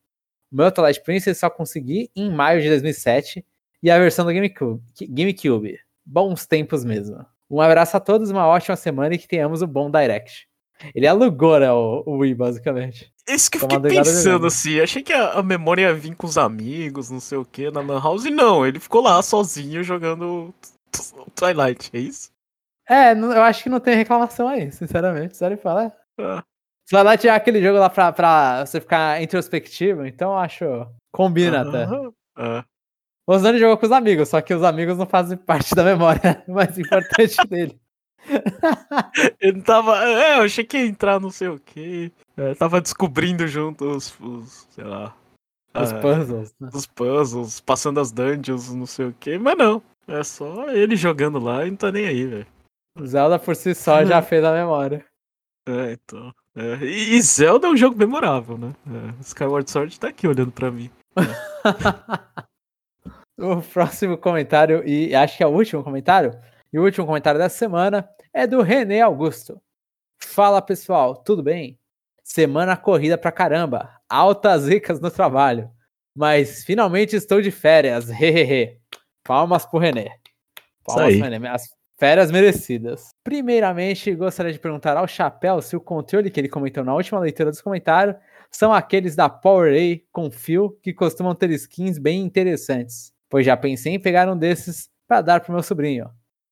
O meu Twilight Princess só consegui em maio de 2007 e a versão do GameCube. GameCube. Bons tempos mesmo. Um abraço a todos, uma ótima semana e que tenhamos um bom Direct. Ele alugou, né, o, o Wii, basicamente. Isso que eu fiquei pensando, assim, achei que a, a, memória ia vir com os amigos, não sei o que, na Lan House, e não, ele ficou lá sozinho jogando Twilight, é isso? É, eu acho que não tem reclamação aí, sinceramente, sério falar. Ah. Twilight é aquele jogo lá pra, pra você ficar introspectivo, então eu acho. Combina até. Uh. O Zani jogou com os amigos, só que os amigos não fazem parte da memória mais importante dele. Ele tava. É, eu achei que ia entrar não sei o que. É, tava descobrindo junto os, os sei lá. Os é, puzzles. Né? Os puzzles, passando as dungeons, não sei o que, mas não. É só ele jogando lá e não tá nem aí, velho. Zelda por si só já fez a memória. É, então. É, e Zelda é um jogo memorável, né? É, Skyward Sword tá aqui olhando pra mim. É. o próximo comentário, e acho que é o último comentário, E o último comentário dessa semana é do René Augusto. Fala pessoal, tudo bem? Semana corrida pra caramba, altas ricas no trabalho. Mas finalmente estou de férias, hehehe. Palmas pro René. Palmas pro René. As férias merecidas. Primeiramente, gostaria de perguntar ao Chapéu se o controle que ele comentou na última leitura dos comentários são aqueles da PowerA com fio que costumam ter skins bem interessantes. Pois já pensei em pegar um desses para dar pro meu sobrinho.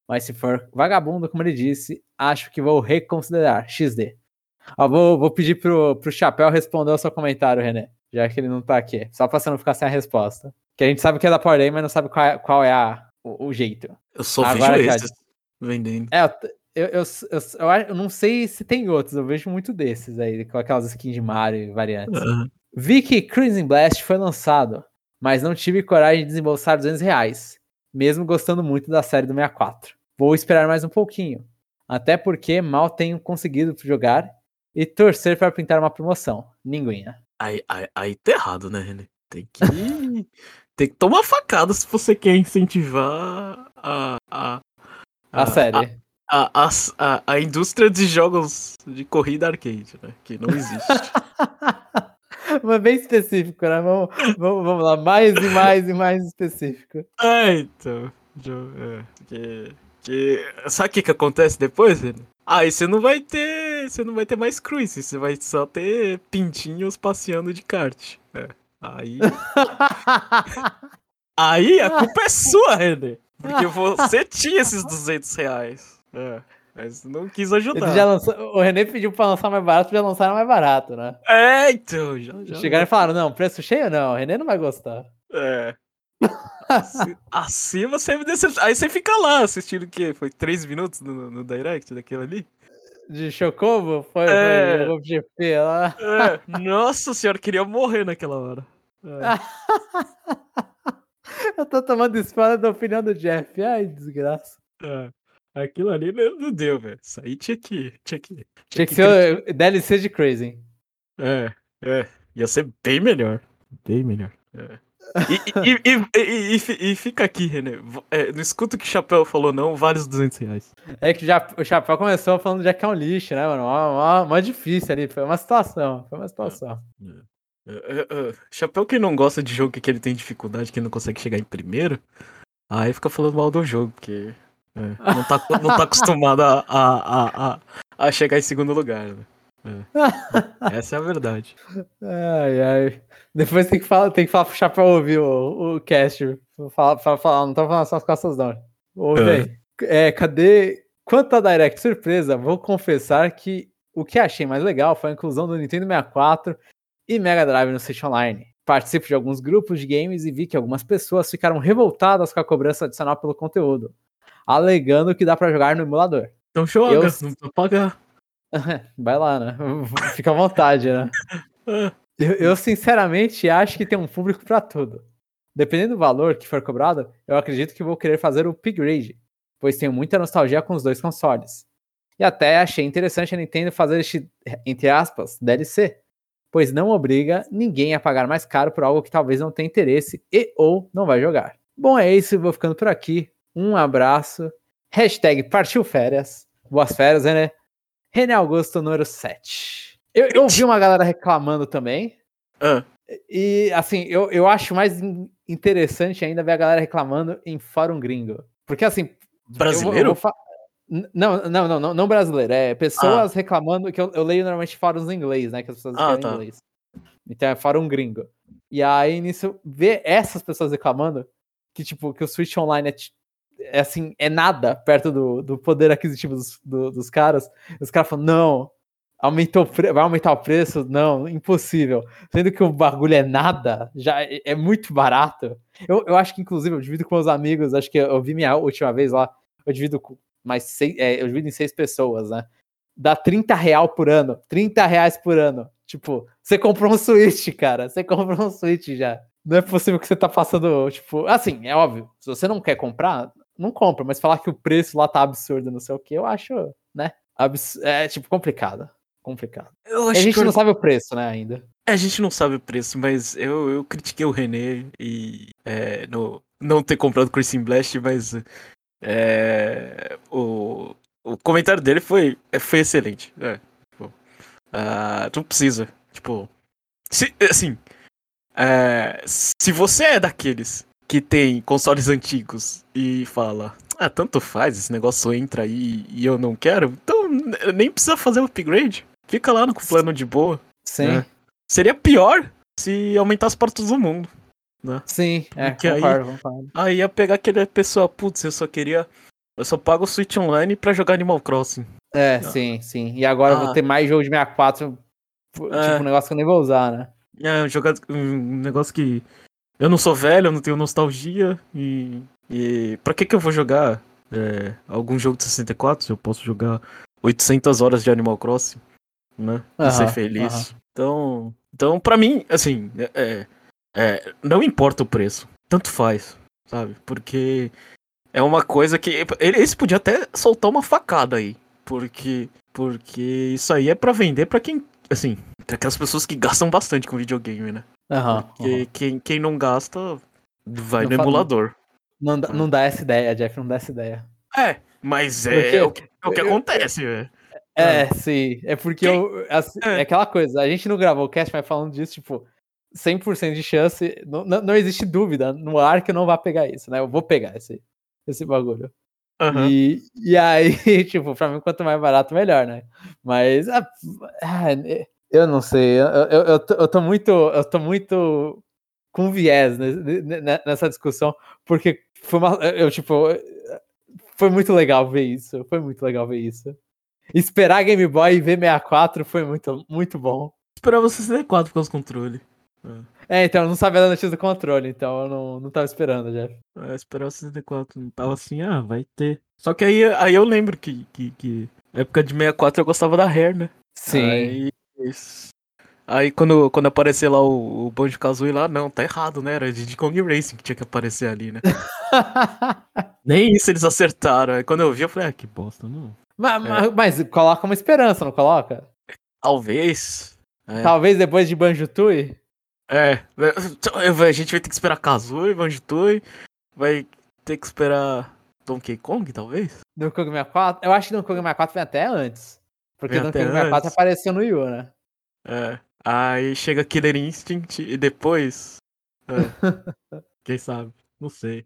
Mas se for vagabundo, como ele disse, acho que vou reconsiderar. XD. Ó, vou, vou pedir pro, pro Chapéu responder o seu comentário, René. Já que ele não tá aqui. Só pra você não ficar sem a resposta. Que a gente sabe que é da PowerA, mas não sabe qual é, qual é a, o, o, jeito. Eu só Agora, vejo esses vendendo. É, eu, eu, eu, eu, não sei se tem outros, eu vejo muito desses aí, com aquelas skins de Mario e variantes. Uhum. Vi que Crimson Blast foi lançado, mas não tive coragem de desembolsar 200 reais, mesmo gostando muito da série do 64. Vou esperar mais um pouquinho, até porque mal tenho conseguido jogar e torcer para pintar uma promoção. Ninguém. Aí, aí, aí tá errado, né, René? Tem que, tem que tomar facada se você quer incentivar a, a, a, a série a, a, a, a indústria de jogos de corrida arcade, né? Que não existe. Mas bem específico, né? Vamos, vamos, vamos lá, mais e mais e mais específico. É, então. Que, que, sabe o que, que acontece depois, velho? Aí você não vai ter. Você não vai ter mais cruise, você vai só ter pintinhos passeando de kart. É. Aí. aí a culpa é sua, René. Porque você tinha esses 200 reais. É, mas não quis ajudar. Lançou, o René pediu pra lançar mais barato, já lançaram mais barato, né? É, então. Já, já Chegaram e falaram: não, preço cheio não, o René não vai gostar. É. assim, assim você me decepciona. Aí você fica lá assistindo o quê? Foi três minutos no, no direct daquilo ali? De Chocobo? Foi, é. foi o GP lá. É. Nossa senhora, queria morrer naquela hora. É. Eu tô tomando spoiler da opinião do Jeff. Ai, desgraça. É. Aquilo ali não deu, velho. Isso aí tinha que. Tinha que, tinha tinha que, que ser DLC de Crazy. É, é. Ia ser bem melhor. Bem melhor. É. E, e, e, e, fica aqui, René. É, não escuta o que o Chapéu falou, não, vale os 200 reais. É que já, o Chapéu começou falando de que é um lixo, né, mano? Uma, uma, difícil ali. Foi uma situação. Foi uma situação. É. É, é, Chapéu que não gosta de jogo que ele tem dificuldade, que ele não consegue chegar em primeiro, aí fica falando mal do jogo, porque é, não, tá, não tá acostumado a, a, a, a, chegar em segundo lugar. Né? É. Essa é a verdade. Ai, ai. Depois tem que falar, tem que falar puxar pra ouvir o, o cast. Falar, falar, falar, não tô falando só as costas, não. Ouve é. aí. É, cadê. Quanto a Direct surpresa, vou confessar que o que achei mais legal foi a inclusão do Nintendo 64 e Mega Drive no Switch Online. Participo de alguns grupos de games e vi que algumas pessoas ficaram revoltadas com a cobrança adicional pelo conteúdo alegando que dá para jogar no emulador. Então joga, eu... não precisa pagar. Vai lá, né? Fica à vontade, né? eu, eu, sinceramente acho que tem um público para tudo. Dependendo do valor que for cobrado, eu acredito que vou querer fazer o upgrade, pois tenho muita nostalgia com os dois consoles. E até achei interessante a Nintendo fazer este, entre aspas, DLC, pois não obriga ninguém a pagar mais caro por algo que talvez não tenha interesse e ou não vai jogar. Bom, é isso, vou ficando por aqui. Um abraço. Hashtag partiu férias. Boas férias, né? René Augusto, número 7. Eu, eu vi uma galera reclamando também. Ah. E, assim, eu, eu acho mais interessante ainda ver a galera reclamando em fórum gringo. Porque, assim. Brasileiro? Eu vou, eu vou não, não, não, não, não brasileiro. É pessoas ah. reclamando, que eu, eu, leio normalmente fóruns em inglês, né? Que as pessoas ah, tá. em inglês. Então é fórum gringo. E aí, nisso, ver essas pessoas reclamando que, tipo, que o Switch Online é é assim, é nada perto do, do poder aquisitivo dos, do, dos caras. Os caras falam, não, aumentou, vai aumentar o preço? Não, impossível. Sendo que o bagulho é nada, já é, é muito barato. Eu, eu acho que, inclusive, eu divido com meus amigos, acho que eu vi minha última vez lá, eu divido com mais seis, é, eu divido em seis pessoas, né? Dá 30 real por ano, 30 reais por ano. Tipo, você comprou um Switch, cara, você comprou um Switch já. Não é possível que você tá passando, tipo, assim, é óbvio, se você não quer comprar, não compra, mas falar que o preço lá tá absurdo, não sei o que, eu acho, né? Abs é tipo complicado. Complicado. a gente não sabe o preço, né, ainda. É, a gente não sabe o preço, mas eu, eu critiquei o René e é, no, não ter comprado Crimson Blast, mas É, o, o comentário dele foi, foi excelente. É, tipo, uh, não precisa. Tipo, se, assim, é, se você é daqueles que tem consoles antigos e fala, ah, tanto faz, esse negócio entra aí e eu não quero, então nem precisa fazer o upgrade. Fica lá no plano de boa. Sim. Né? Seria pior se aumentasse para todo mundo. Né? Sim, é, Porque concordo, aí, concordo. aí ia pegar aquele pessoa, putz, eu só queria. Eu só pago o Switch Online pra jogar Animal Crossing. É, ah. sim, sim. E agora ah. eu vou ter mais jogo de 64, tipo, é. um negócio que eu nem vou usar, né? É, jogar um negócio que. Eu não sou velho, eu não tenho nostalgia. E. E pra que que eu vou jogar é, algum jogo de 64 se eu posso jogar 800 horas de Animal Crossing, né? E ser feliz. Então, então, pra mim, assim, é, é, não importa o preço. Tanto faz, sabe? Porque é uma coisa que. Eles podiam até soltar uma facada aí. Porque. Porque isso aí é para vender para quem. Assim, aquelas pessoas que gastam bastante com videogame, né? Uhum, porque uhum. Quem, quem não gasta vai não no emulador. Não dá, não dá essa ideia, Jeff, não dá essa ideia. É, mas é, é o que, é o que acontece, velho. É, é, sim. É porque eu, assim, é. aquela coisa, a gente não gravou o cast, mas falando disso, tipo, 100% de chance, não, não, não, existe dúvida no ar que eu não vá pegar isso, né? Eu vou pegar esse, esse bagulho. Uhum. E, e aí, tipo, pra mim, quanto mais barato, melhor, né? Mas, ah, ah eu não sei, eu, eu, eu, tô, eu tô muito, eu tô muito com viés nessa discussão, porque foi uma, eu, tipo, foi muito legal ver isso, foi muito legal ver isso. Esperar Game Boy e ver 64 foi muito, muito bom. Esperava 64 com os controles. É. então eu não sabia da notícia do controle, então eu não, não tava esperando, Jeff. É, esperava 64, não tava assim, ah, vai ter. Só que aí, aí eu lembro que, que, que época de 64 eu gostava da Hair, né? Sim. Aí, aí quando, quando aparecer lá o, o Banjo Kazooie lá, não, tá errado, né? Era de Kong Racing que tinha que aparecer ali, né? Nem isso eles acertaram. Aí quando eu vi, eu falei, ah, que bosta, não. Mas, é. mas, mas coloca uma esperança, não coloca? Talvez. É. Talvez depois de Banjo Tui? É, a gente vai ter que esperar Kazooie, Banjo Tui, vai ter que esperar Donkey Kong, talvez? Donkey Kong 64? Eu acho que Donkey Kong 64 vem até antes. Porque Donkey Kong 64 apareceu no Yu, né? É. Aí chega Killer Instinct e depois. É. Quem sabe? Não sei.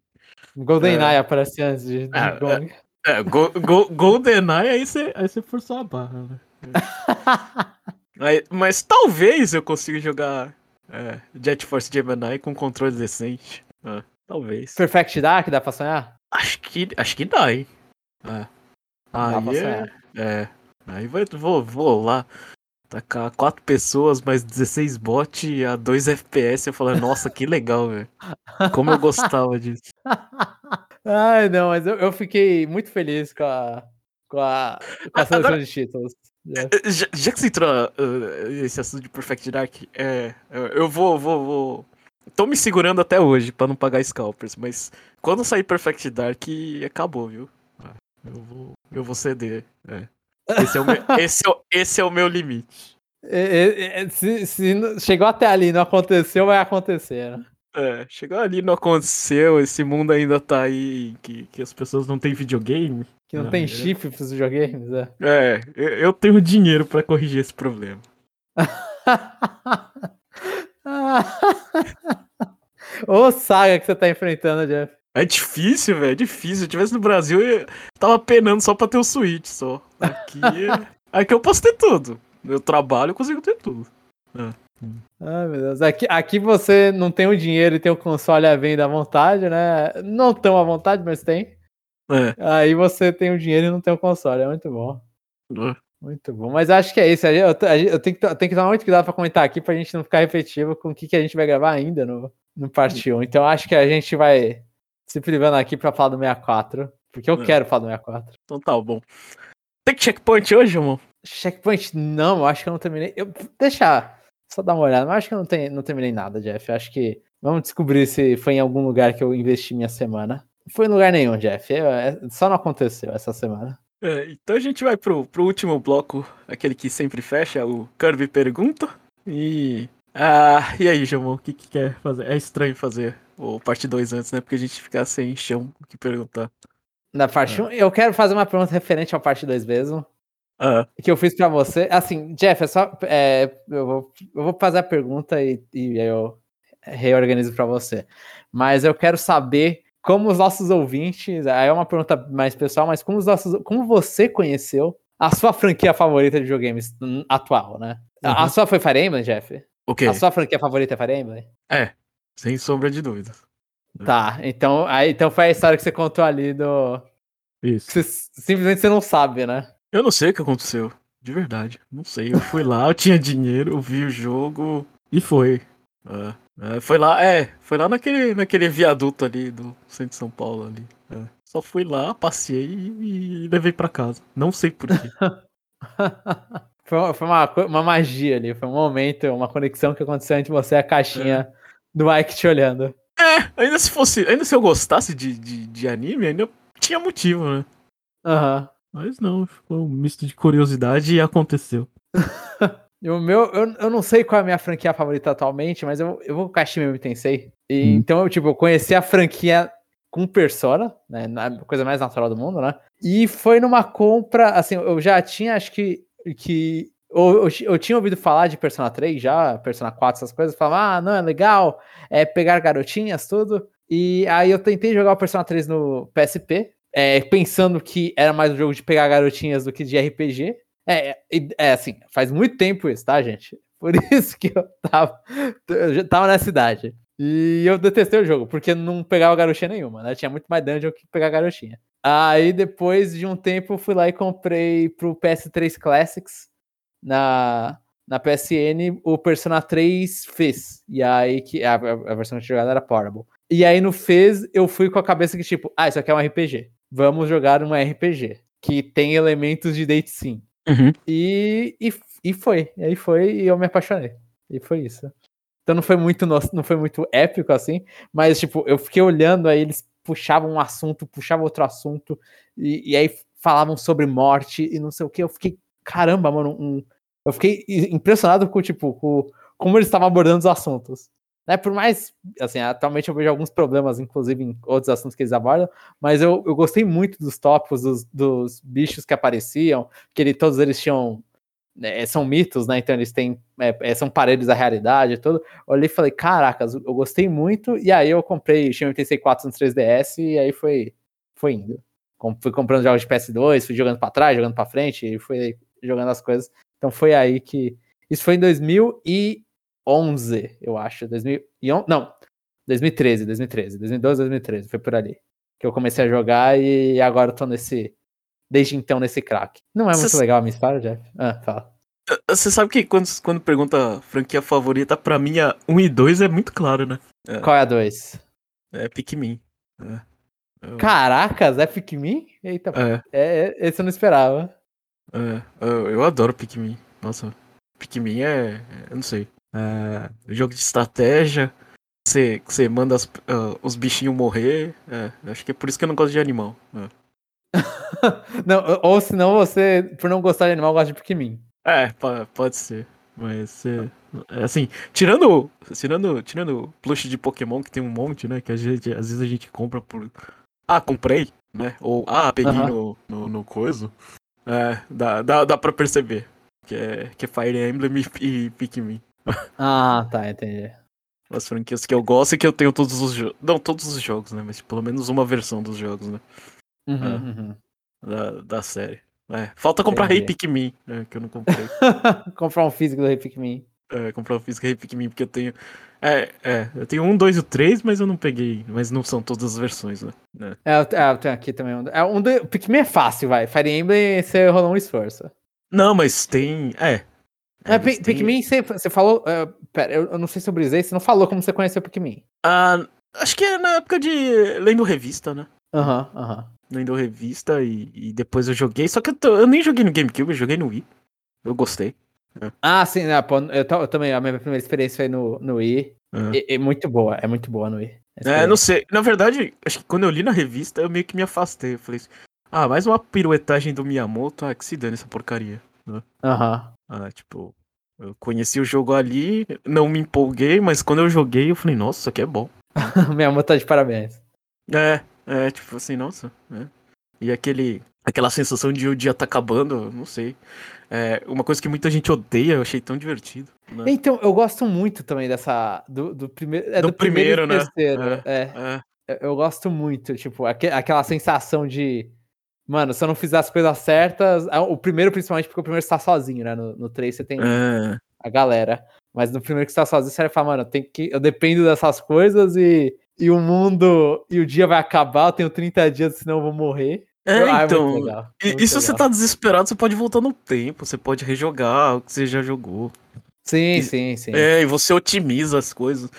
GoldenEye é. aparece antes de Donkey é, Kong. É, é go, go, GoldenEye aí você aí forçou a barra, né? Aí, mas talvez eu consiga jogar é, Jet Force Gemini com controle decente. É, talvez. Perfect Dark dá pra sonhar? Acho que, acho que dá, hein? É. Aí é, é. Aí vai, vou, vou lá tacar quatro pessoas, mais 16 bot a 2 FPS. Eu falei, nossa, que legal, velho. Como eu gostava disso. Ai, não, mas eu, eu fiquei muito feliz com a, com a, com a seleção Agora, de títulos. É. Já, já, que você entrou uh, esse assunto de Perfect Dark, é, eu vou, vou, vou. Tô me segurando até hoje pra não pagar scalpers, mas quando sair Perfect Dark, acabou, viu? Ah, eu vou, eu vou ceder. É. Esse, é o meu, esse, é, esse é o meu limite. É, é, é, se, se chegou até ali e não aconteceu, vai acontecer, né? É, chegou ali não aconteceu, esse mundo ainda tá aí, que, que as pessoas não têm videogame. Que não, não tem é... chip pros videogames, é. É, eu tenho dinheiro para corrigir esse problema. Ô saga que você tá enfrentando, Jeff. É difícil, velho, é difícil. Se eu tivesse no Brasil, eu tava penando só pra ter o Switch, só. Aqui, aqui eu posso ter tudo. Eu trabalho, eu consigo ter tudo. É. Ai, meu Deus. Aqui, aqui você não tem o dinheiro e tem o console à venda à vontade, né? Não tão à vontade, mas tem. É. Aí você tem o dinheiro e não tem o console. É muito bom. É. Muito bom. Mas acho que é isso. Eu, eu, tenho, que, eu tenho que dar muito cuidado para comentar aqui pra gente não ficar repetitivo com o que, que a gente vai gravar ainda no, no Parte 1. Então acho que a gente vai se privando aqui pra falar do 64. Porque eu é. quero falar do 64. Então tá bom. Tem checkpoint hoje, irmão? Checkpoint? Não, eu acho que eu não terminei. Eu, deixa só dar uma olhada. Mas acho que eu não, tem, não terminei nada, Jeff. Eu acho que vamos descobrir se foi em algum lugar que eu investi minha semana. Foi em lugar nenhum, Jeff. É, só não aconteceu essa semana. É, então a gente vai pro, pro último bloco, aquele que sempre fecha, o Kirby Pergunta. E. Ah, e aí, Jamon, o que, que quer fazer? É estranho fazer o parte 2 antes, né? Porque a gente fica sem chão o que perguntar. Na parte 1, um, eu quero fazer uma pergunta referente à parte 2 mesmo. Ah, Que eu fiz pra você. Assim, Jeff, é só. é, eu, vou, eu vou fazer a pergunta e, e aí eu reorganizo pra você. Mas eu quero saber como os nossos ouvintes. Aí é uma pergunta mais pessoal, mas como os nossos. Como você conheceu a sua franquia favorita de videogames atual, né? A- A Uhum. sua foi Fire Emblem, Jeff? o quê? A sua franquia favorita é Fire Emblem? É, sem sombra de dúvida. Tá, então, aí, então foi a história que você contou ali do. Isso. você- simplesmente você não sabe, né? Eu não sei o que aconteceu. De verdade. Não sei. Eu fui lá, eu tinha dinheiro, eu vi o jogo e foi. É, é, foi lá, é, foi lá naquele, naquele viaduto ali do centro de São Paulo ali. é. Só fui lá, passei e, e levei pra casa. Não sei por quê. foi uma, foi uma, uma magia ali, foi um momento, uma conexão que aconteceu entre você e a caixinha do Mike te olhando. ainda se fosse, ainda se eu gostasse de, de, de anime, ainda tinha motivo, né? Aham. Mas não, foi um misto de curiosidade e aconteceu. O meu, eu, eu não sei qual é a minha franquia favorita atualmente, mas eu, eu vou com Kashima Megami Tensei. E, Hum. Então, eu, tipo, eu conheci a franquia com Persona, né? Na coisa mais natural do mundo, né? E foi numa compra, assim, eu já tinha, acho que. que eu, eu, eu tinha ouvido falar de Persona 3 já, Persona 4, essas coisas, falava, ah, não, é legal, é pegar garotinhas, tudo. E aí eu tentei jogar o Persona 3 no PSP, é, pensando que era mais um jogo de pegar garotinhas do que de RPG. É, é, assim, faz muito tempo isso, tá, gente? Por isso que eu tava, eu tava nessa idade. E eu detestei o jogo, porque não pegava garotinha nenhuma, né? Tinha muito mais dungeon que pegar garotinha. Aí depois de um tempo eu fui lá e comprei pro PS3 Classics na, na PSN o Persona 3 fez. E aí que a, a versão que jogado era Portable. E aí no fez eu fui com a cabeça que tipo, ah, isso aqui é um RPG. Vamos jogar um RPG que tem elementos de date sim. Uhum. E, e, e foi. E aí foi e eu me apaixonei. E foi isso. Então não foi muito no- não foi muito épico assim, mas tipo, eu fiquei olhando aí eles puxavam um assunto, puxavam outro assunto e, e aí falavam sobre morte e não sei o que. Eu fiquei, caramba, mano, um- eu fiquei impressionado com tipo, com como eles estavam abordando os assuntos. Né, por mais, assim, atualmente eu vejo alguns problemas, inclusive em outros assuntos que eles abordam, mas eu, eu gostei muito dos tópicos, dos, dos bichos que apareciam, que ele, todos eles tinham é, são mitos, né? Então eles têm. é, é, são paredes da realidade e tudo. Olhei e falei, caracas, eu gostei muito. E aí eu comprei Shin 84 no 3DS e aí foi, foi indo. Com- Fui comprando jogos de PS2, fui jogando pra trás, jogando pra frente, e fui jogando as coisas. Então foi aí que. Isso foi em 2011, eu acho. 2011, não, 2013, 2013. 2012, 2013. Foi por ali. Que eu comecei a jogar e agora eu tô nesse. Desde então, nesse crack. Não é muito Cês- legal a minha história, Jeff? Ah, fala. Você sabe que quando, quando pergunta franquia favorita, pra mim a 1 e 2 é muito claro, né? Qual é a 2? É Pikmin. É. Eu- Caracas, é Pikmin? Eita, É, é, é- esse eu não esperava. é, eu, eu adoro Pikmin. Nossa, Pikmin é. é- Eu não sei. É, jogo de estratégia. Você, você manda as- ah, os bichinhos morrer. É, acho que é por isso que eu não gosto de animal. É, Não, ou senão você, por não gostar de animal, gosta de Pikmin. É, po- pode ser. Mas é, é assim, tirando, tirando, tirando plush de Pokémon que tem um monte, né? Que a gente, às vezes a gente compra por. Ah, comprei, né? Ou ah, peguei no, no, no coisa. É, dá, dá, dá pra perceber. Que é, que é Fire Emblem e, e Pikmin. Ah, tá, entendi. As franquias que eu gosto e que eu tenho todos os jogos. Não todos os jogos, né? Mas pelo menos uma versão dos jogos, né? Uhum, Ah. uhum. Da, da série. É, falta comprar Rei Entendi. Pikmin, né, que eu não comprei. Comprar um físico do Rei Pikmin. É, comprar o físico Rei Pikmin, porque eu tenho. É, é, eu tenho um, dois e o três, mas eu não peguei. Mas não são todas as versões, né? É. É, eu, é, eu tenho aqui também um. É, um do, Pikmin é fácil, vai. Fire Emblem, você rolou um esforço. Não, mas tem. É. É, tem- Pikmin, você, você falou. é, pera, eu, eu não sei se eu brisei, você não falou como você conheceu Pikmin. Ah, acho que é na época de. Lendo revista, né? Aham, aham. Lendo revista e, e depois eu joguei. Só que eu, tô- eu nem joguei no GameCube, eu joguei no Wii. Eu gostei. Ah, sim, né, pô, eu, eu também, a minha primeira experiência foi no, no Wii. É. E, e muito boa, é muito boa no Wii. É, não sei. Na verdade, acho que quando eu li na revista, eu meio que me afastei. Eu falei assim, ah, mais uma piruetagem do Miyamoto. Ah, que se dane essa porcaria. Aham. Ah, tipo, eu conheci o jogo ali, não me empolguei, mas quando eu joguei, eu falei, nossa, isso aqui é bom. Minha mãe tá de parabéns. É, é, tipo assim, nossa, é. E aquele, aquela sensação de o dia tá acabando, não sei. É uma coisa que muita gente odeia, eu achei tão divertido. Né? Então, eu gosto muito também dessa. Do, do, prime é, do, do primeiro, primeiro, né? terceiro. É, É, é. Eu, gosto muito, tipo, aque- aquela sensação de. Mano, se eu não fizer as coisas certas. ah, O primeiro, principalmente, porque o primeiro você tá sozinho, né? No, no 3 você tem É. a galera. Mas no primeiro que você tá sozinho, você vai falar, mano, eu, tenho que, eu dependo dessas coisas e, e o mundo e o dia vai acabar, eu tenho 30 dias, senão eu vou morrer. É, Ah, então. muito legal, E, e se você tá desesperado, você pode voltar no tempo, você pode rejogar o que você já jogou. Sim, e- sim, sim. É, e você otimiza as coisas.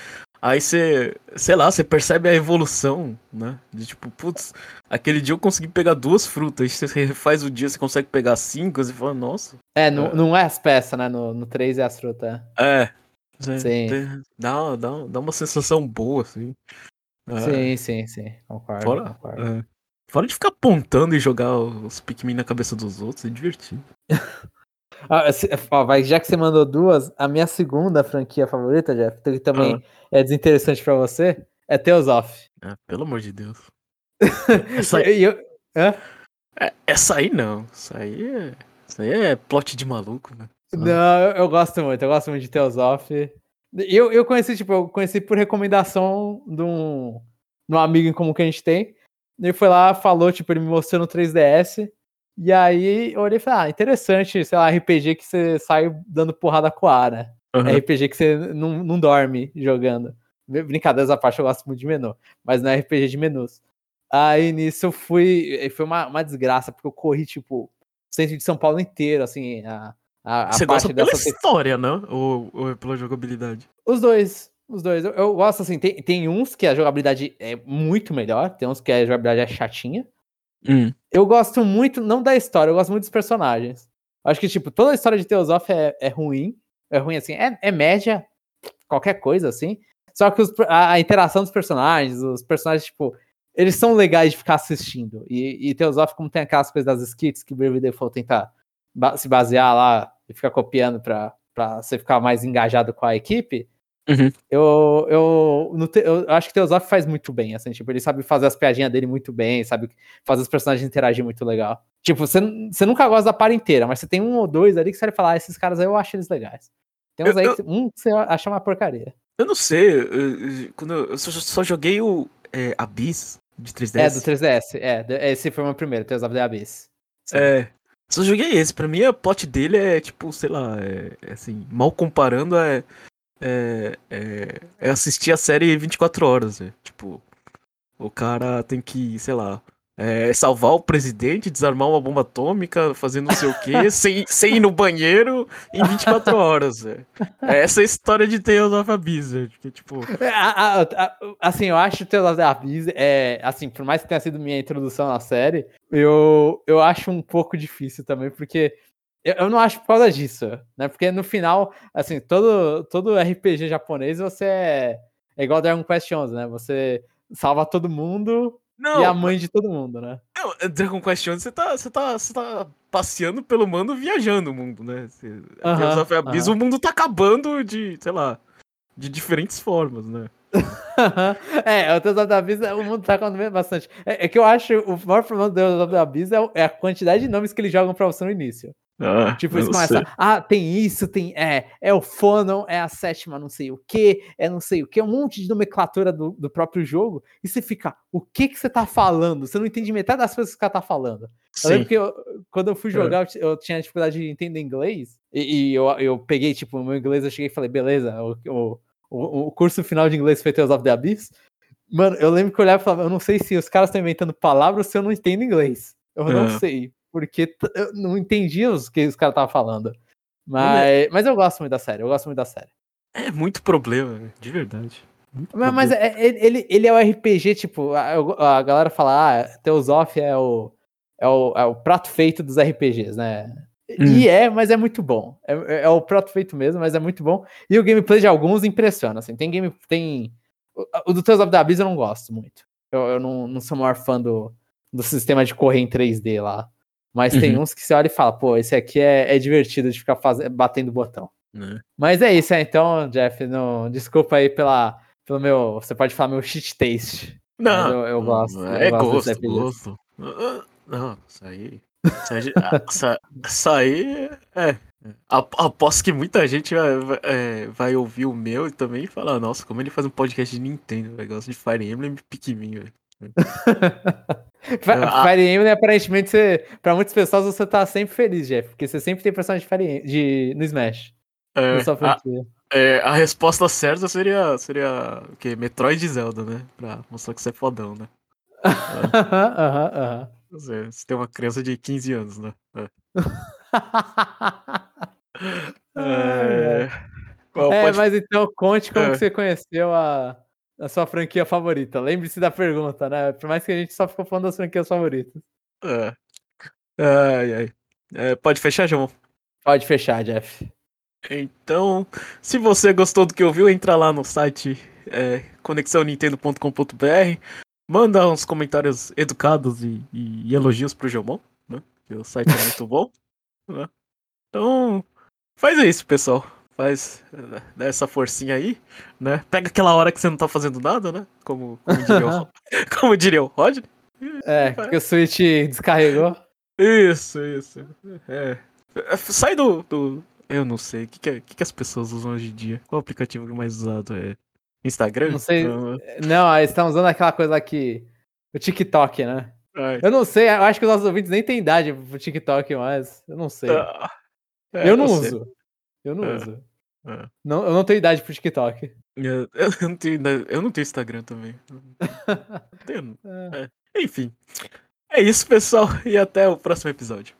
Aí você, sei lá, você percebe a evolução, né? De tipo, putz, aquele dia eu consegui pegar duas frutas, aí você refaz o dia, você consegue pegar cinco, você fala, nossa. É, não, É. não é as peças, né? No, no 3 é as frutas. É. Você Sim. Dá, dá, dá uma sensação boa, assim. É, Sim, sim, sim. Concordo. Fora, concordo. é. Fora de ficar apontando e jogar os Pikmin na cabeça dos outros, é divertido. Ah, se- ó, vai, já que você mandou duas, a minha segunda franquia favorita, Jeff, que também é desinteressante pra você, é Teosof. É, pelo amor de Deus. Essa, aí- eu- é- essa aí não. Isso aí é. Isso aí é plot de maluco, né? Não, eu, eu gosto muito, eu gosto muito de Teosof. Eu, eu conheci, tipo, eu conheci por recomendação de um, de um amigo em comum que a gente tem. Ele foi lá, falou, tipo, ele me mostrou no 3DS. E aí eu olhei e falei, ah, interessante, sei lá, RPG que você sai dando porrada com a, né? Aham. RPG que você não, não dorme jogando. Br- Brincadeiras à parte, eu gosto muito de menu, mas não é RPG de menus. Aí nisso eu fui. Foi uma, uma desgraça, porque eu corri, tipo, centro de São Paulo inteiro, assim, a, a, a Você gosta parte pela dessa. história, né? Ou, ou é pela jogabilidade? Os dois. Os dois. Eu, eu gosto, assim, tem, tem uns que a jogabilidade é muito melhor, tem uns que a jogabilidade é chatinha. Hum. Eu gosto muito, não da história, eu gosto muito dos personagens. Acho que, tipo, toda a história de Teosof é, é ruim. É ruim, assim, é, é média, qualquer coisa, assim. Só que os a, a interação dos personagens, os personagens, tipo, eles são legais de ficar assistindo. E, e como tem aquelas coisas das skits que o Brave Default tenta ba- se basear lá e ficar copiando pra, pra você ficar mais engajado com a equipe, Uhum. eu, eu, Te- eu acho que Teosof faz muito bem, assim, tipo, ele sabe fazer as piadinhas dele muito bem, sabe fazer os personagens interagir muito legal. Tipo, você, você nunca gosta da par inteira, mas você tem um ou dois ali que você vai falar, ah, esses caras aí eu acho eles legais. Tem uns Eu- aí, que, um que você acha uma porcaria. Eu não sei. eu- Quando eu, só, só joguei o é, Abyss de 3DS. É, do 3DS, é, de- esse foi o meu primeiro, Teosof The Abyss. Sim. É. Só joguei esse. Pra mim, a plot dele é tipo, sei lá, é, é assim, mal comparando, é, é, é, é assistir a série 24 horas. É. Tipo, o cara tem que, sei lá, é, salvar o presidente, desarmar uma bomba atômica, fazer não sei o quê, sem, sem ir no banheiro em 24 horas. É. É essa a história de Tales of Abyss. Que, tipo, É, a- a- a- assim, eu acho o Teosof The Abyss, é, assim, por mais que tenha sido minha introdução na série, eu, eu acho um pouco difícil também, porque eu, eu não acho por causa disso, né? Porque no final, assim, todo, todo RPG japonês você é, é igual Dragon Quest 11, né? Você salva todo mundo não, e a mãe de todo mundo, né? Não, é Dragon Quest 11, você tá, você, tá, você tá passeando pelo mundo, viajando o mundo, né? Você, Aham, Tales of Abyss, aham. o mundo tá acabando de, sei lá, de diferentes formas, né? é, o Tesouro da Abyss, o mundo tá acontecendo bastante. É, é que eu acho o maior problema do Tesouro da Abyss é, é a quantidade de nomes que eles jogam pra você no início. Ah, Tipo, eu eles não começam, sei. ah, tem isso, tem, é, é o Phonon, é a sétima não sei o que, é não sei o que, um monte de nomenclatura do, do próprio jogo, e você fica, o que que você tá falando? Você não entende metade das coisas que o cara tá falando. Eu Sim. lembro que eu- quando eu fui É. jogar, eu ti- eu tinha dificuldade de entender inglês, e, e eu, eu peguei, tipo, o meu inglês, eu cheguei e falei, beleza, o, o, o, curso final de inglês foi Tales of the Abyss. Mano, eu lembro que eu olhava e falava, eu não sei se os caras estão inventando palavras se eu não entendo inglês. Eu não É. sei, porque eu não entendia os que os caras estavam falando. Mas, mas eu gosto muito da série, eu gosto muito da série. É muito problema, de verdade. Muito Mas, mas é- ele, ele é o RPG, tipo, a, a galera fala, ah, Teosof é o, é, o, é o prato feito dos RPGs, né? E é, mas é muito bom. É, é- é o prato feito mesmo, mas é muito bom. E o gameplay de alguns impressiona, assim. Tem game. Tem. O, o do Tales of the Abyss eu não gosto muito. Eu, eu não, não sou o maior fã do, do sistema de correr em 3D lá. Mas tem Uhum. uns que você olha e fala, pô, esse aqui é, é divertido de ficar fazendo, batendo botão. Né? Mas é isso, é, então, Jeff, não, desculpa aí pela, pelo meu. Você pode falar meu shit taste. Não, eu- eu gosto, eu É gosto gosto, RPG. gosto. Ah, Não, isso aí. Isso aí, isso, isso aí é. Aposto que muita gente vai, vai, é, vai, ouvir o meu e também falar, nossa, como ele faz um podcast de Nintendo, negócio de Fire Emblem e Pikmin, velho. Fire Emblem, aparentemente, você, pra muitas pessoas, você tá sempre feliz, Jeff, porque você sempre tem personagem de Fire de, no Smash. É, a, é, a resposta certa seria, seria o quê? Metroid e Zelda, né? Pra mostrar que você é fodão, né? Aham, aham. Você tem uma criança de 15 anos, né? É. é, é mas então conte como é. que você conheceu a, a sua franquia favorita. Lembre-se da pergunta, né? Por mais que a gente só ficou falando das franquias favoritas. É. Ai, ai. É, pode fechar, João? Pode fechar, Jeff. Então, se você gostou do que ouviu, entra lá no site é, conexãonintendo.com.br, manda uns comentários educados e, e, e elogios pro Jomon, né? Que o site é muito bom. Né? Então, faz isso, pessoal. Faz dá essa forcinha aí, né? Pega aquela hora que você não tá fazendo nada, né? Como, como, diria, o, como diria o Rodney. É, porque o Switch descarregou. Isso, isso. É. Sai do, do, eu não sei. O que, que, que, que as pessoas usam hoje em dia? Qual o aplicativo mais usado é? Instagram? Não sei. Não, eles estão usando aquela coisa aqui. O TikTok, né? Ai. Eu não sei, eu acho que os nossos ouvintes nem têm idade pro TikTok mais. Eu não sei. Ah, é, eu não uso. Sei. Eu não é, uso. É. Não, eu não tenho idade pro TikTok. Eu, eu, não, tenho, eu não tenho Instagram também. tenho, é. é. Enfim. É isso, pessoal. E até o próximo episódio.